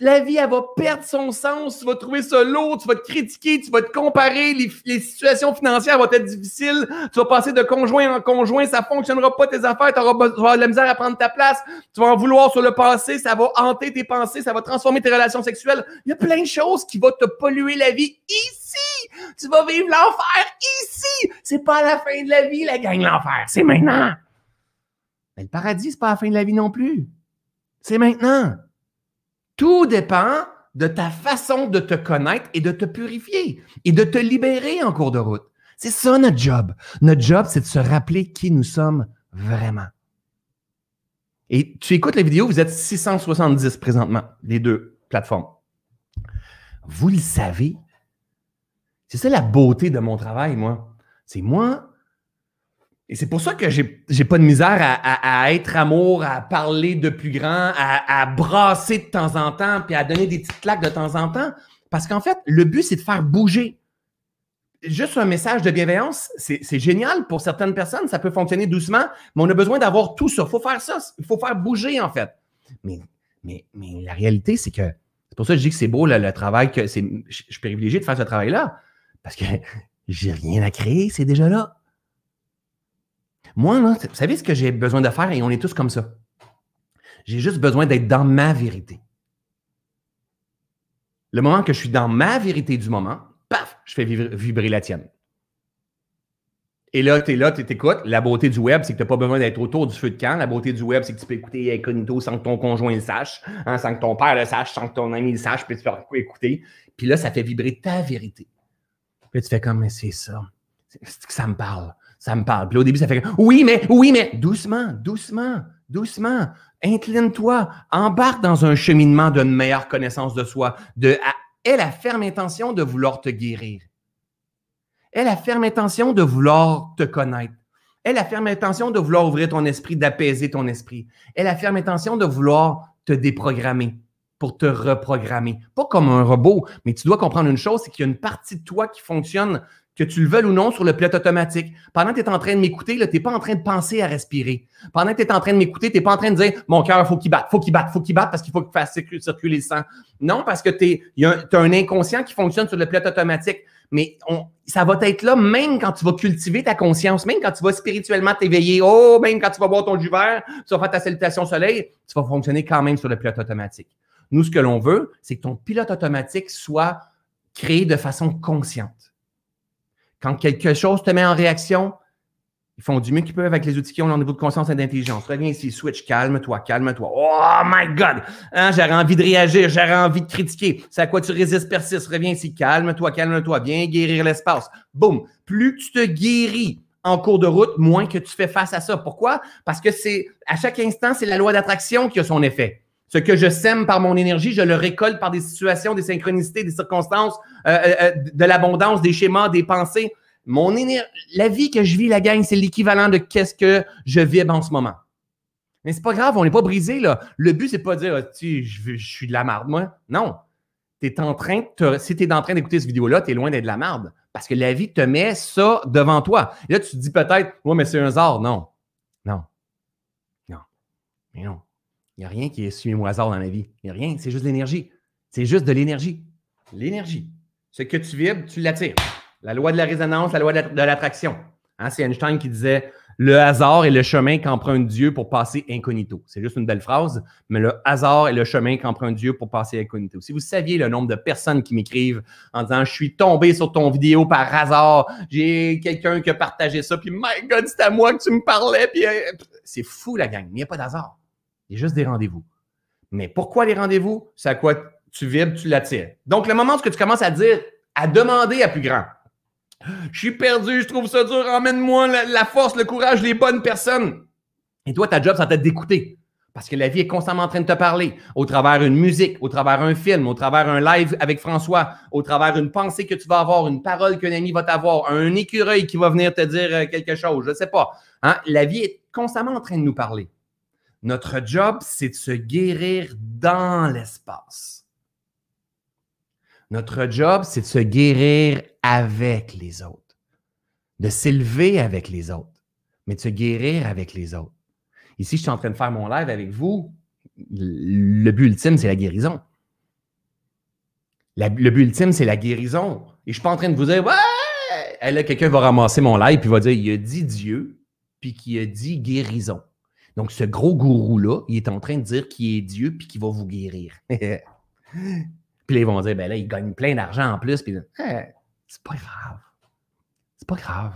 La vie, elle va perdre son sens. Tu vas trouver ça lourd, tu vas te critiquer, tu vas te comparer. Les, situations financières vont être difficiles. Tu vas passer de conjoint en conjoint. Ça ne fonctionnera pas tes affaires. Tu auras, de la misère à prendre ta place. Tu vas en vouloir sur le passé. Ça va hanter tes pensées. Ça va transformer tes relations sexuelles. Il y a plein de choses qui vont te polluer la vie ici. Tu vas vivre l'enfer ici. C'est pas la fin de la vie, la gang, l'enfer. C'est maintenant. Mais le paradis, c'est pas la fin de la vie non plus. C'est maintenant. Tout dépend de ta façon de te connaître et de te purifier et de te libérer en cours de route. C'est ça notre job. Notre job, c'est de se rappeler qui nous sommes vraiment. Et tu écoutes la vidéo, vous êtes 670 présentement, les deux plateformes. Vous le savez? C'est ça la beauté de mon travail, moi. C'est moi, et c'est pour ça que j'ai, pas de misère à, être amour, à parler de plus grand, à, brasser de temps en temps, puis à donner des petites claques de temps en temps. Parce qu'en fait, le but, c'est de faire bouger. Juste un message de bienveillance, c'est, génial pour certaines personnes, ça peut fonctionner doucement, mais on a besoin d'avoir tout ça. Il faut faire ça, il faut faire bouger, en fait. Mais, mais, la réalité, c'est que c'est pour ça que je dis que c'est beau le, travail, que je suis privilégié de faire ce travail-là, parce que j'ai rien à créer, c'est déjà là. Moi, là, vous savez ce que j'ai besoin de faire et on est tous comme ça. J'ai juste besoin d'être dans ma vérité. Le moment que je suis dans ma vérité du moment, paf, je fais vibrer la tienne. Et là, tu es là, tu t'écoutes. La beauté du web, c'est que tu n'as pas besoin d'être autour du feu de camp. La beauté du web, c'est que tu peux écouter incognito sans que ton conjoint le sache, hein, sans que ton père le sache, sans que ton ami le sache, puis tu peux écouter. Puis là, ça fait vibrer ta vérité. Puis tu fais comme, mais c'est ça. C'est que ça me parle. Ça me parle. Puis au début, ça fait oui, mais, oui, mais, doucement, doucement, doucement. Incline-toi. Embarque dans un cheminement d'une meilleure connaissance de soi. De, aie la ferme intention de vouloir te guérir. Elle a ferme intention de vouloir te connaître. Elle a ferme intention de vouloir ouvrir ton esprit, d'apaiser ton esprit. Elle a ferme intention de vouloir te déprogrammer pour te reprogrammer. Pas comme un robot, mais tu dois comprendre une chose, c'est qu'il y a une partie de toi qui fonctionne, que tu le veuilles ou non, sur le pilote automatique. Pendant que tu es en train de m'écouter, tu n'es pas en train de penser à respirer. Pendant que tu es en train de m'écouter, tu n'es pas en train de dire mon cœur, faut qu'il batte, faut qu'il batte, faut qu'il batte parce qu'il faut qu'il fasse circuler le sang. Non, parce que tu as un inconscient qui fonctionne sur le pilote automatique mais ça va être là même quand tu vas cultiver ta conscience, même quand tu vas spirituellement t'éveiller, oh, même quand tu vas boire ton jus vert, tu vas faire ta salutation soleil, tu vas fonctionner quand même sur le pilote automatique. Nous, ce que l'on veut, c'est que ton pilote automatique soit créé de façon consciente. Quand quelque chose te met en réaction, ils font du mieux qu'ils peuvent avec les outils qu'ils ont au niveau de conscience et d'intelligence. Reviens ici, switch, calme-toi, calme-toi. Oh my God! Hein, j'aurais envie de réagir, j'aurais envie de critiquer. C'est à quoi tu résistes, persiste. Reviens ici, calme-toi, calme-toi. Viens guérir l'espace. Boum! Plus tu te guéris en cours de route, moins que tu fais face à ça. Pourquoi? Parce que c'est à chaque instant, c'est la loi d'attraction qui a son effet. Ce que je sème par mon énergie, je le récolte par des situations, des synchronicités, des circonstances, euh, euh, euh, de l'abondance, des schémas, des pensées. Mon la vie que je vis, la gang, c'est l'équivalent de qu'est-ce que je vibre en ce moment. Mais c'est pas grave, on n'est pas brisé, là. Le but, c'est pas de dire, ah, je, je, suis de la marde, moi. Non. Es en train si tu es en train d'écouter cette vidéo-là, tu es loin d'être de la marde. Parce que la vie te met ça devant toi. Et là, tu te dis peut-être, ouais, mais c'est un hasard. Non. Non. Non. Mais non. Il n'y a rien qui est suivi au hasard dans la vie. Il n'y a rien. C'est juste de l'énergie. C'est juste de l'énergie. L'énergie. Ce que tu vibres, tu l'attires. La loi de la résonance, la loi de l'attraction. Hein, c'est Einstein qui disait le hasard est le chemin qu'emprunte Dieu pour passer incognito. C'est juste une belle phrase, mais le hasard est le chemin qu'emprunte Dieu pour passer incognito. Si vous saviez le nombre de personnes qui m'écrivent en disant Je suis tombé sur ton vidéo par hasard, j'ai quelqu'un qui a partagé ça, puis My God, c'est à moi que tu me parlais, puis euh, c'est fou la gang. Il n'y a pas d'hasard. Il y a juste des rendez-vous. Mais pourquoi les rendez-vous? C'est à quoi tu vibres, tu l'attires. Donc, le moment où tu commences à dire, à demander à plus grand, je suis perdu, je trouve ça dur, emmène-moi la, force, le courage, les bonnes personnes. Et toi, ta job, ça t'être d'écouter. Parce que la vie est constamment en train de te parler, au travers une musique, au travers un film, au travers un live avec François, au travers une pensée que tu vas avoir, une parole qu'un ami va t'avoir, un écureuil qui va venir te dire euh, quelque chose, je ne sais pas. Hein? La vie est constamment en train de nous parler. Notre job, c'est de se guérir dans l'espace. Notre job, c'est de se guérir avec les autres, de s'élever avec les autres, mais de se guérir avec les autres. Ici, je suis en train de faire mon live avec vous. Le but ultime, c'est la guérison. le but ultime, c'est la guérison. Et je ne suis pas en train de vous dire, ouais, là, quelqu'un va ramasser mon live puis va dire, il a dit Dieu, puis qui a dit guérison. Donc, ce gros gourou-là, il est en train de dire qu'il est Dieu puis qu'il va vous guérir. Puis ils vont dire, ben là, il gagne plein d'argent en plus. Puis, c'est pas grave. C'est pas grave.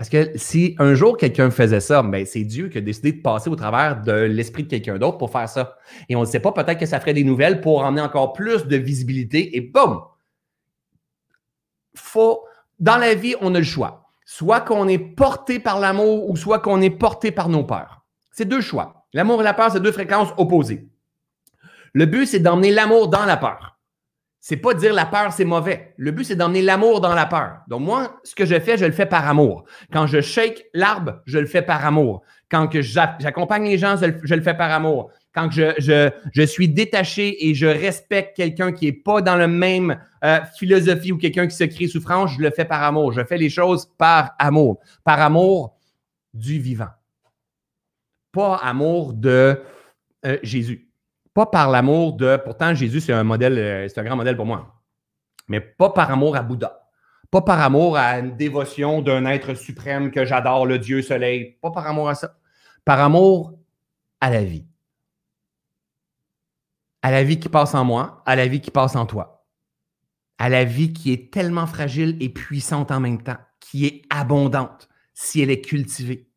Parce que si un jour quelqu'un faisait ça, ben c'est Dieu qui a décidé de passer au travers de l'esprit de quelqu'un d'autre pour faire ça. Et on ne sait pas, peut-être que ça ferait des nouvelles pour emmener encore plus de visibilité et boum! Faut, dans la vie, on a le choix. Soit qu'on est porté par l'amour ou soit qu'on est porté par nos peurs. C'est deux choix. L'amour et la peur, c'est deux fréquences opposées. Le but, c'est d'emmener l'amour dans la peur c'est pas dire la peur, c'est mauvais. Le but, c'est d'emmener l'amour dans la peur. Donc, moi, ce que je fais, je le fais par amour. Quand je shake l'arbre, je le fais par amour. Quand j'accompagne les gens, je le fais par amour. Quand je, je, je suis détaché et je respecte quelqu'un qui n'est pas dans la même euh, philosophie ou quelqu'un qui se crée souffrance, je le fais par amour. Je fais les choses par amour. Par amour du vivant. Pas amour de euh, Jésus. Pas par l'amour de. Pourtant, Jésus, c'est un modèle, euh, c'est un grand modèle pour moi. Mais pas par amour à Bouddha. Pas par amour à une dévotion d'un être suprême que j'adore, le Dieu soleil. Pas par amour à ça. Par amour à la vie. À la vie qui passe en moi, à la vie qui passe en toi. À la vie qui est tellement fragile et puissante en même temps, qui est abondante. si elle est cultivée.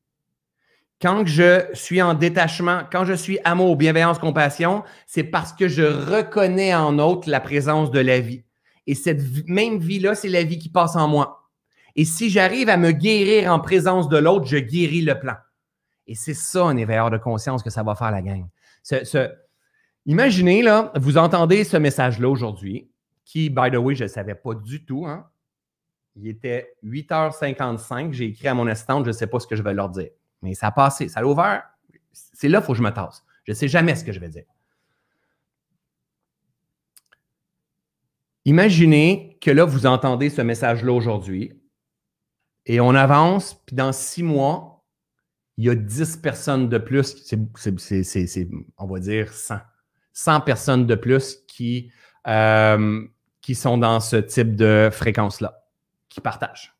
Quand je suis en détachement, quand je suis amour, bienveillance, compassion, c'est parce que je reconnais en autre la présence de la vie. Et cette même vie-là, c'est la vie qui passe en moi. Et si j'arrive à me guérir en présence de l'autre, je guéris le plan. Et c'est ça un éveilleur de conscience que ça va faire la gang. Imaginez, là, vous entendez ce message-là aujourd'hui, qui, by the way, je ne savais pas du tout. Hein? Il était 8h55, j'ai écrit à mon assistante, je ne sais pas ce que je vais leur dire. Mais ça a passé, ça a ouvert. C'est là qu'il faut que je me tasse. Je ne sais jamais ce que je vais dire. Imaginez que là, vous entendez ce message-là aujourd'hui et on avance, puis dans six mois, il y a 10 personnes de plus, c'est, on va dire 100, 100 personnes de plus qui, euh, qui sont dans ce type de fréquence-là, qui partagent.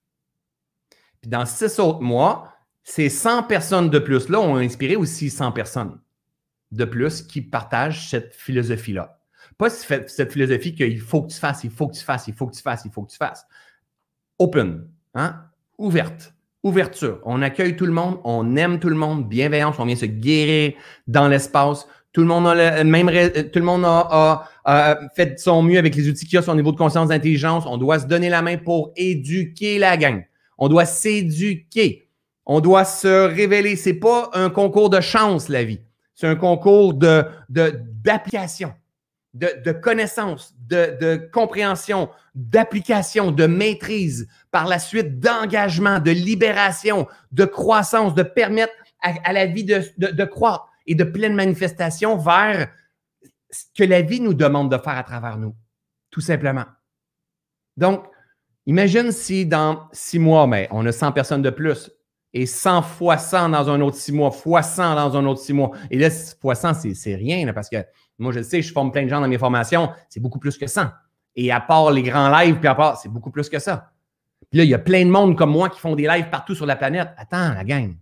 Puis dans six autres mois, ces 100 personnes de plus-là ont inspiré aussi 100 personnes de plus qui partagent cette philosophie-là. Pas cette philosophie qu'il faut que tu fasses, il faut que tu fasses, il faut que tu fasses, il faut que tu fasses. Open, hein? ouverte. Ouverture. On accueille tout le monde, on aime tout le monde, bienveillance, on vient se guérir dans l'espace. Tout le monde a le même, tout le monde a, fait son mieux avec les outils qu'il a, son niveau de conscience, d'intelligence. On doit se donner la main pour éduquer la gang. On doit s'éduquer. On doit se révéler. C'est pas un concours de chance, la vie. C'est un concours de, d'application, de, connaissance, de, compréhension, d'application, de maîtrise, par la suite d'engagement, de libération, de croissance, de permettre à, la vie de, croître et de pleine manifestation vers ce que la vie nous demande de faire à travers nous, tout simplement. Donc, imagine si dans six mois, on a 100 personnes de plus, et 100 fois 100 dans un autre six mois, fois 100 dans un autre six mois. Et là, fois 100, c'est rien, parce que moi, je le sais, je forme plein de gens dans mes formations, c'est beaucoup plus que 100. Et à part les grands lives, puis à part, c'est beaucoup plus que ça. Puis là, il y a plein de monde comme moi qui font des lives partout sur la planète. Attends, la gang,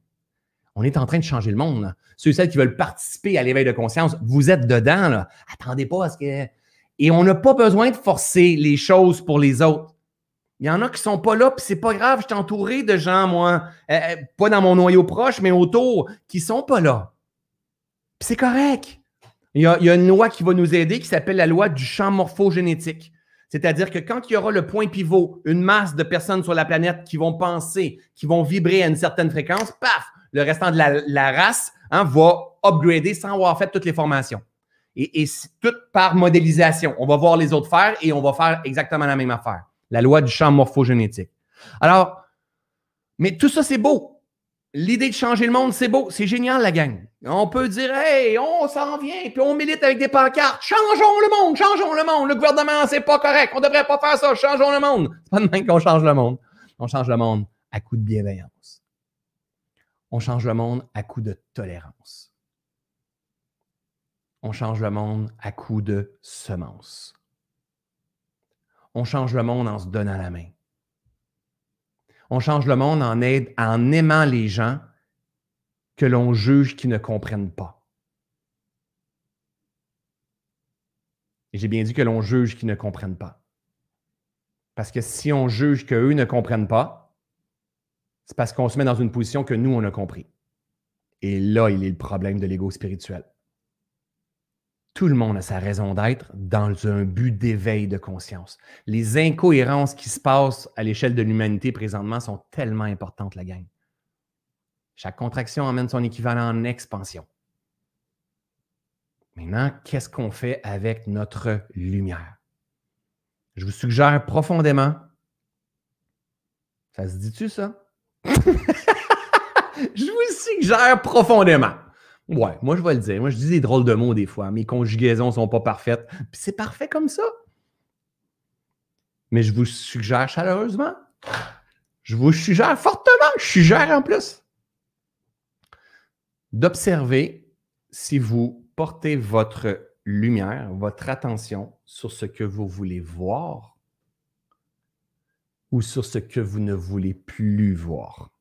on est en train de changer le monde. Ceux et celles qui veulent participer à l'éveil de conscience, vous êtes dedans. Là. Attendez pas à ce que. Et on n'a pas besoin de forcer les choses pour les autres. Il y en a qui sont pas là, puis c'est pas grave, je suis entouré de gens, moi, euh, euh, pas dans mon noyau proche, mais autour, qui sont pas là. Puis c'est correct. Il y, a, une loi qui va nous aider qui s'appelle la loi du champ morphogénétique. C'est-à-dire que quand il y aura le point pivot, une masse de personnes sur la planète qui vont penser, qui vont vibrer à une certaine fréquence, paf, le restant de la, race hein, va upgrader sans avoir fait toutes les formations. Et, et tout par modélisation. On va voir les autres faire et on va faire exactement la même affaire la loi du champ morphogénétique. Alors, mais tout ça, c'est beau. L'idée de changer le monde, c'est beau. C'est génial, la gang. On peut dire, hey, on s'en vient, puis on milite avec des pancartes. Changeons le monde, changeons le monde. Le gouvernement, c'est pas correct. On devrait pas faire ça. Changeons le monde. C'est pas de même qu'on change le monde. On change le monde à coup de bienveillance. On change le monde à coup de tolérance. On change le monde à coup de semences on change le monde en se donnant la main. On change le monde en, aide, en aimant les gens que l'on juge qui ne comprennent pas. J'ai bien dit que l'on juge qui ne comprennent pas. Parce que si on juge qu'eux ne comprennent pas, c'est parce qu'on se met dans une position que nous, on a compris. Et là, il est le problème de l'ego spirituel. Tout le monde a sa raison d'être dans un but d'éveil de conscience. Les incohérences qui se passent à l'échelle de l'humanité présentement sont tellement importantes, la gang. Chaque contraction amène son équivalent en expansion. Maintenant, qu'est-ce qu'on fait avec notre lumière? Je vous suggère profondément. Ça se dit-tu, ça? Je vous suggère profondément Ouais, moi je vais le dire. Moi je dis des drôles de mots des fois. Mes conjugaisons ne sont pas parfaites. Puis c'est parfait comme ça. Mais je vous suggère chaleureusement, je vous suggère fortement, je suggère en plus, d'observer si vous portez votre lumière, votre attention sur ce que vous voulez voir ou sur ce que vous ne voulez plus voir.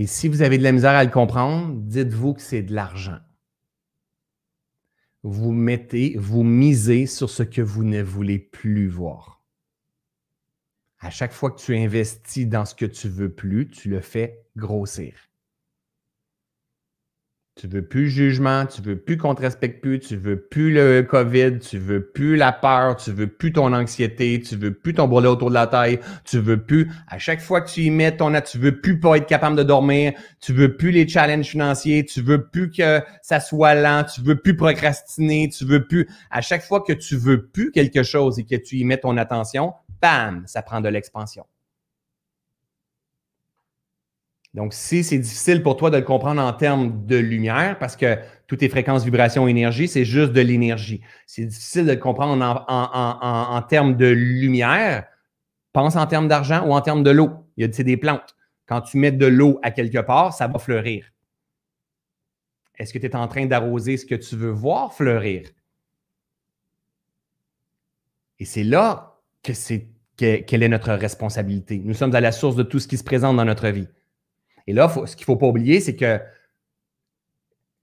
Et si vous avez de la misère à le comprendre, dites-vous que c'est de l'argent. Vous mettez, vous misez sur ce que vous ne voulez plus voir. À chaque fois que tu investis dans ce que tu veux plus, tu le fais grossir. Tu veux plus jugement, tu veux plus qu'on te respecte plus, tu veux plus le COVID, tu veux plus la peur, tu veux plus ton anxiété, tu veux plus ton brûlé autour de la taille, tu veux plus, à chaque fois que tu y mets ton, tu veux plus pas être capable de dormir, tu veux plus les challenges financiers, tu veux plus que ça soit lent, tu veux plus procrastiner, tu veux plus, à chaque fois que tu veux plus quelque chose et que tu y mets ton attention, bam, ça prend de l'expansion. Donc, si c'est difficile pour toi de le comprendre en termes de lumière, parce que toutes tes fréquences, vibrations, énergie, c'est juste de l'énergie. C'est difficile de le comprendre en, termes de lumière. Pense en termes d'argent ou en termes de l'eau. Il y a des plantes. Quand tu mets de l'eau à quelque part, ça va fleurir. Est-ce que tu es en train d'arroser ce que tu veux voir fleurir? Et c'est là que c'est quelle est notre responsabilité. Nous sommes à la source de tout ce qui se présente dans notre vie. Et là, ce qu'il ne faut pas oublier, c'est que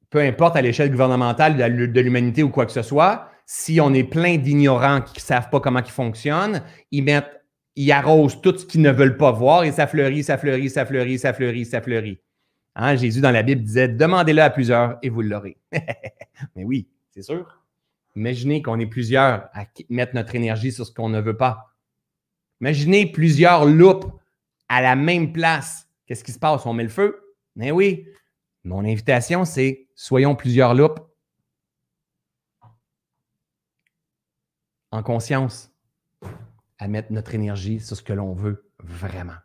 peu importe à l'échelle gouvernementale de l'humanité ou quoi que ce soit, si on est plein d'ignorants qui ne savent pas comment ils fonctionnent, ils mettent, ils arrosent tout ce qu'ils ne veulent pas voir et ça fleurit, ça fleurit, ça fleurit, ça fleurit, ça fleurit. Hein, Jésus dans la Bible disait Demandez-le à plusieurs et vous l'aurez. Mais oui, c'est sûr. Imaginez qu'on est plusieurs à mettre notre énergie sur ce qu'on ne veut pas. Imaginez plusieurs loupes à la même place Qu'est-ce qui se passe? On met le feu? Mais oui. Mon invitation, c'est soyons plusieurs loupes en conscience à mettre notre énergie sur ce que l'on veut vraiment.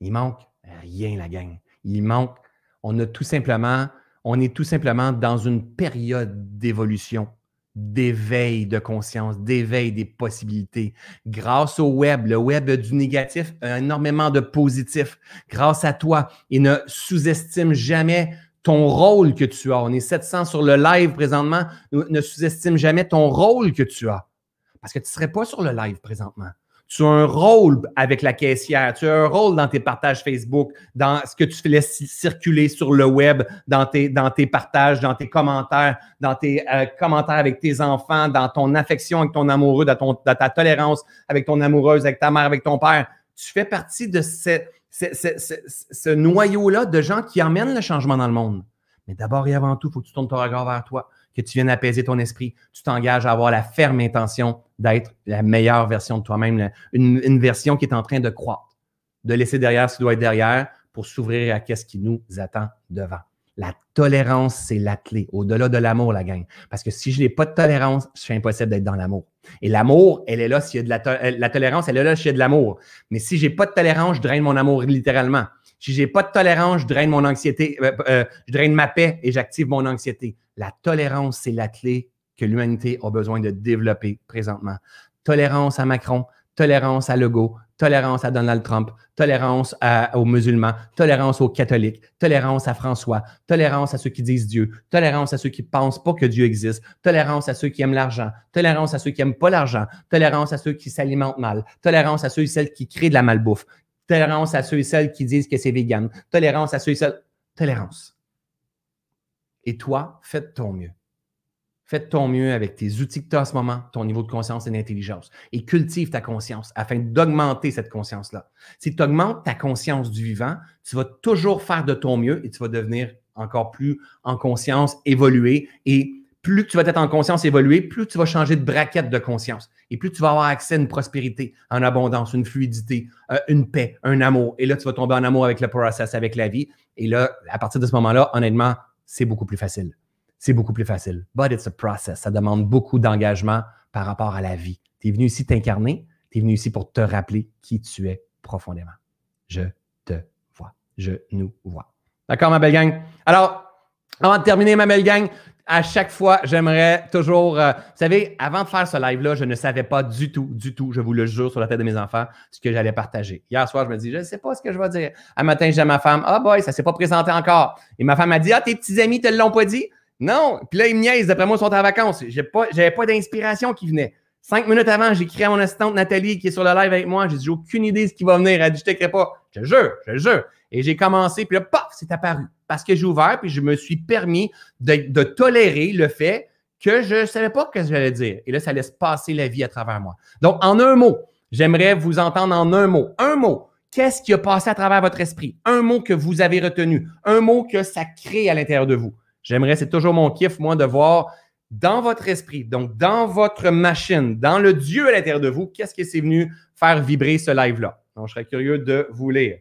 Il manque rien, la gang. Il manque, on a tout simplement, on est tout simplement dans une période d'évolution d'éveil de conscience, d'éveil des possibilités. Grâce au web, le web du négatif, a énormément de positif. Grâce à toi, et ne sous-estime jamais ton rôle que tu as. On est 700 sur le live présentement. Ne sous-estime jamais ton rôle que tu as. Parce que tu ne serais pas sur le live présentement tu as un rôle avec la caissière, tu as un rôle dans tes partages Facebook, dans ce que tu laisses circuler sur le web, dans tes, dans tes partages, dans tes commentaires, dans tes euh, commentaires avec tes enfants, dans ton affection avec ton amoureux, dans, ta tolérance avec ton amoureuse, avec ta mère, avec ton père. Tu fais partie de ce, ce noyau-là de gens qui amènent le changement dans le monde. Mais d'abord et avant tout, il faut que tu tournes ton regard vers toi que tu viennes apaiser ton esprit, tu t'engages à avoir la ferme intention d'être la meilleure version de toi-même, une, version qui est en train de croître, de laisser derrière ce qui doit être derrière pour s'ouvrir à ce qui nous attend devant. La tolérance, c'est la clé, au-delà de l'amour, la gang. Parce que si je n'ai pas de tolérance, c'est impossible d'être dans l'amour. Et l'amour, elle est là s'il y a de la, euh, la tolérance, elle est là s'il y a de l'amour. Mais si je n'ai pas de tolérance, je draine mon amour littéralement. Si je n'ai pas de tolérance, je draine mon anxiété, euh, euh, je draine ma paix et j'active mon anxiété. La tolérance, c'est la clé que l'humanité a besoin de développer présentement. Tolérance à Macron, tolérance à Legault, tolérance à Donald Trump, tolérance aux musulmans, tolérance aux catholiques, tolérance à François, tolérance à ceux qui disent Dieu, tolérance à ceux qui pensent pas que Dieu existe, tolérance à ceux qui aiment l'argent, tolérance à ceux qui aiment pas l'argent, tolérance à ceux qui s'alimentent mal, tolérance à ceux et celles qui créent de la malbouffe, tolérance à ceux et celles qui disent que c'est vegan, tolérance à ceux et celles, tolérance. Et toi, fais ton mieux. Fais ton mieux avec tes outils que tu as en ce moment, ton niveau de conscience et d'intelligence. Et cultive ta conscience afin d'augmenter cette conscience-là. Si tu augmentes ta conscience du vivant, tu vas toujours faire de ton mieux et tu vas devenir encore plus en conscience, évoluer. Et plus tu vas être en conscience, évoluer, plus tu vas changer de braquette de conscience. Et plus tu vas avoir accès à une prospérité, en abondance, une fluidité, euh, une paix, un amour. Et là, tu vas tomber en amour avec le process, avec la vie. Et là, à partir de ce moment-là, honnêtement, c'est beaucoup plus facile. C'est beaucoup plus facile. But it's a process. Ça demande beaucoup d'engagement par rapport à la vie. Tu es venu ici t'incarner. Tu es venu ici pour te rappeler qui tu es profondément. Je te vois. Je nous vois. D'accord, ma belle gang? Alors, avant de terminer, ma belle gang, à chaque fois, j'aimerais toujours. Euh, vous savez, avant de faire ce live-là, je ne savais pas du tout, du tout, je vous le jure sur la tête de mes enfants, ce que j'allais partager. Hier soir, je me dis, je ne sais pas ce que je vais dire. Un matin, j'ai à ma femme, ah boy, ça ne s'est pas présenté encore. Et ma femme m'a dit, ah, tes petits amis te l'ont pas dit? Non. Puis là, ils me d'après moi, ils sont en vacances. Je n'avais pas, d'inspiration qui venait. Cinq minutes avant, j'ai écrit à mon assistante Nathalie qui est sur le live avec moi. J'ai dit, j'ai aucune idée ce qui va venir. Elle a dit, je t'écris pas. Je jure, je jure. Et j'ai commencé, puis là, paf, c'est apparu. Parce que j'ai ouvert, puis je me suis permis de, tolérer le fait que je ne savais pas ce que j'allais dire. Et là, ça laisse passer la vie à travers moi. Donc, en un mot, J'aimerais vous entendre en un mot. Un mot. Qu'est-ce qui a passé à travers votre esprit? Un mot que vous avez retenu. Un mot que ça crée à l'intérieur de vous. J'aimerais, c'est toujours mon kiff, moi, de voir dans votre esprit, donc dans votre machine, dans le Dieu à l'intérieur de vous, qu'est-ce qui s'est venu faire vibrer ce live-là? Donc, je serais curieux de vous lire.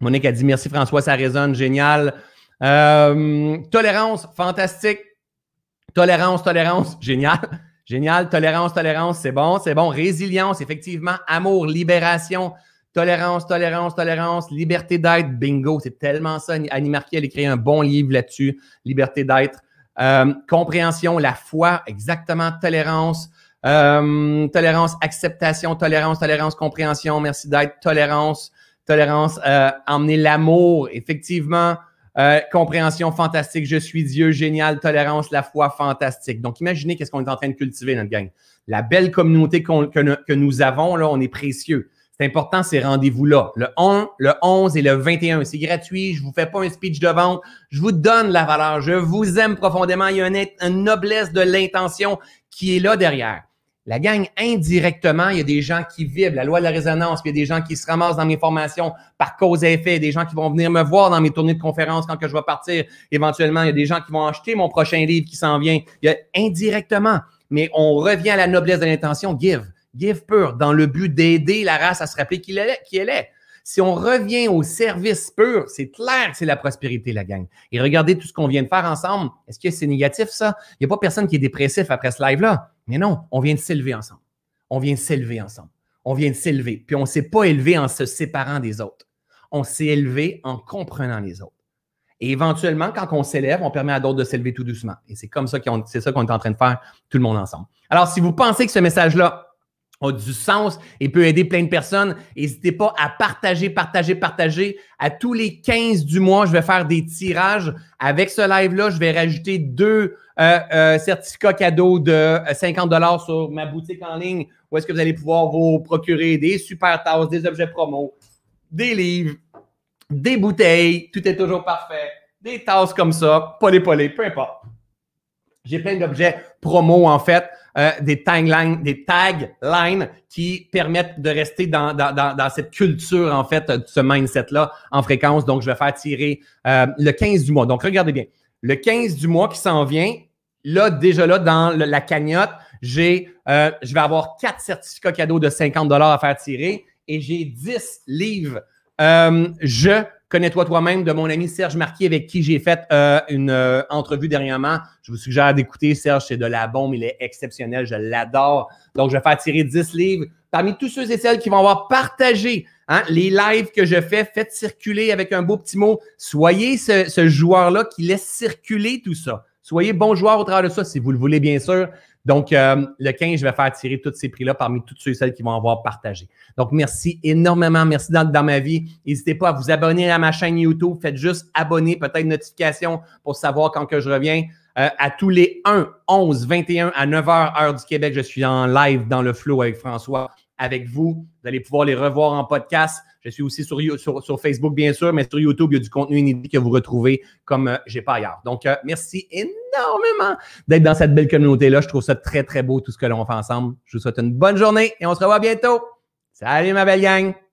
Monique a dit merci François, ça résonne, génial. Euh, tolérance, fantastique. Tolérance, tolérance, génial. Génial. Tolérance, tolérance, c'est bon, c'est bon. Résilience, effectivement. Amour, libération. Tolérance, tolérance, tolérance. Liberté d'être, bingo. C'est tellement ça. Annie Marquis, elle écrit un bon livre là-dessus. Liberté d'être. Euh, compréhension, la foi, exactement. Tolérance. Euh, tolérance, acceptation, tolérance, tolérance, compréhension. Merci d'être. Tolérance, tolérance. Euh, emmener l'amour, effectivement. Euh, compréhension fantastique, je suis Dieu, génial, tolérance, la foi fantastique. Donc, imaginez qu'est-ce qu'on est en train de cultiver, notre gang. La belle communauté que, nous avons, là, on est précieux. C'est important, ces rendez-vous-là. Le 1, le 11 et le 21. C'est gratuit. Je vous fais pas un speech de vente. Je vous donne la valeur. Je vous aime profondément. Il y a une noblesse de l'intention qui est là derrière. La gang, indirectement, il y a des gens qui vivent la loi de la résonance, puis il y a des gens qui se ramassent dans mes formations par cause et effet, des gens qui vont venir me voir dans mes tournées de conférences quand que je vais partir. Éventuellement, il y a des gens qui vont acheter mon prochain livre qui s'en vient. Il y a indirectement, mais on revient à la noblesse de l'intention, give, give pur, dans le but d'aider la race à se rappeler qui elle est. Si on revient au service pur, c'est clair que c'est la prospérité, la gang. Et regardez tout ce qu'on vient de faire ensemble. Est-ce que c'est négatif, ça? Il n'y a pas personne qui est dépressif après ce live-là. Mais non, on vient de s'élever ensemble. On vient de s'élever ensemble. On vient de s'élever. Puis on ne s'est pas élevé en se séparant des autres. On s'est élevé en comprenant les autres. Et éventuellement, quand on s'élève, on permet à d'autres de s'élever tout doucement. Et c'est comme ça qu'on, c'est ça qu'on est en train de faire tout le monde ensemble. Alors, si vous pensez que ce message-là a du sens et peut aider plein de personnes, n'hésitez pas à partager, partager, partager. À tous les 15 du mois, je vais faire des tirages. Avec ce live-là, je vais rajouter deux euh, euh, certificats cadeaux de 50 dollars sur ma boutique en ligne où est-ce que vous allez pouvoir vous procurer des super tasses, des objets promo, des livres, des bouteilles. Tout est toujours parfait. Des tasses comme ça, polé polé, peu importe. J'ai plein d'objets promo, en fait, euh, des taglines, des taglines qui permettent de rester dans, cette culture, en fait, de ce mindset-là en fréquence. Donc, je vais faire tirer euh, le 15 du mois. Donc, regardez bien. Le 15 du mois qui s'en vient, là, déjà là, dans la cagnotte, j'ai, euh, je vais avoir quatre certificats cadeaux de 50 à faire tirer et j'ai 10 livres. je Connais-toi toi-même de mon ami Serge Marquis avec qui j'ai fait euh, une euh, entrevue dernièrement. Je vous suggère d'écouter. Serge, c'est de la bombe. Il est exceptionnel. Je l'adore. Donc, je vais faire tirer 10 livres. Parmi tous ceux et celles qui vont avoir partagé hein, les lives que je fais, faites circuler avec un beau petit mot. Soyez ce, ce joueur-là qui laisse circuler tout ça. Soyez bon joueur au travers de ça, si vous le voulez, bien sûr. Donc, euh, le 15, je vais faire tirer tous ces prix-là parmi tous ceux et celles qui vont avoir partagé. Donc, merci énormément. Merci dans, dans ma vie. N'hésitez pas à vous abonner à ma chaîne YouTube. Faites juste abonner, peut-être notification pour savoir quand que je reviens. Euh, à tous les 1, 11, 21 à 9 h heure du Québec, je suis en live dans le flow avec François, avec vous. Vous allez pouvoir les revoir en podcast. Je suis aussi sur, sur, Facebook, bien sûr, mais sur YouTube, il y a du contenu inédit que vous retrouvez comme euh, j'ai pas ailleurs. Donc, euh, merci énormément d'être dans cette belle communauté-là. Je trouve ça très, très beau, tout ce que l'on fait ensemble. Je vous souhaite une bonne journée et on se revoit bientôt. Salut, ma belle gang!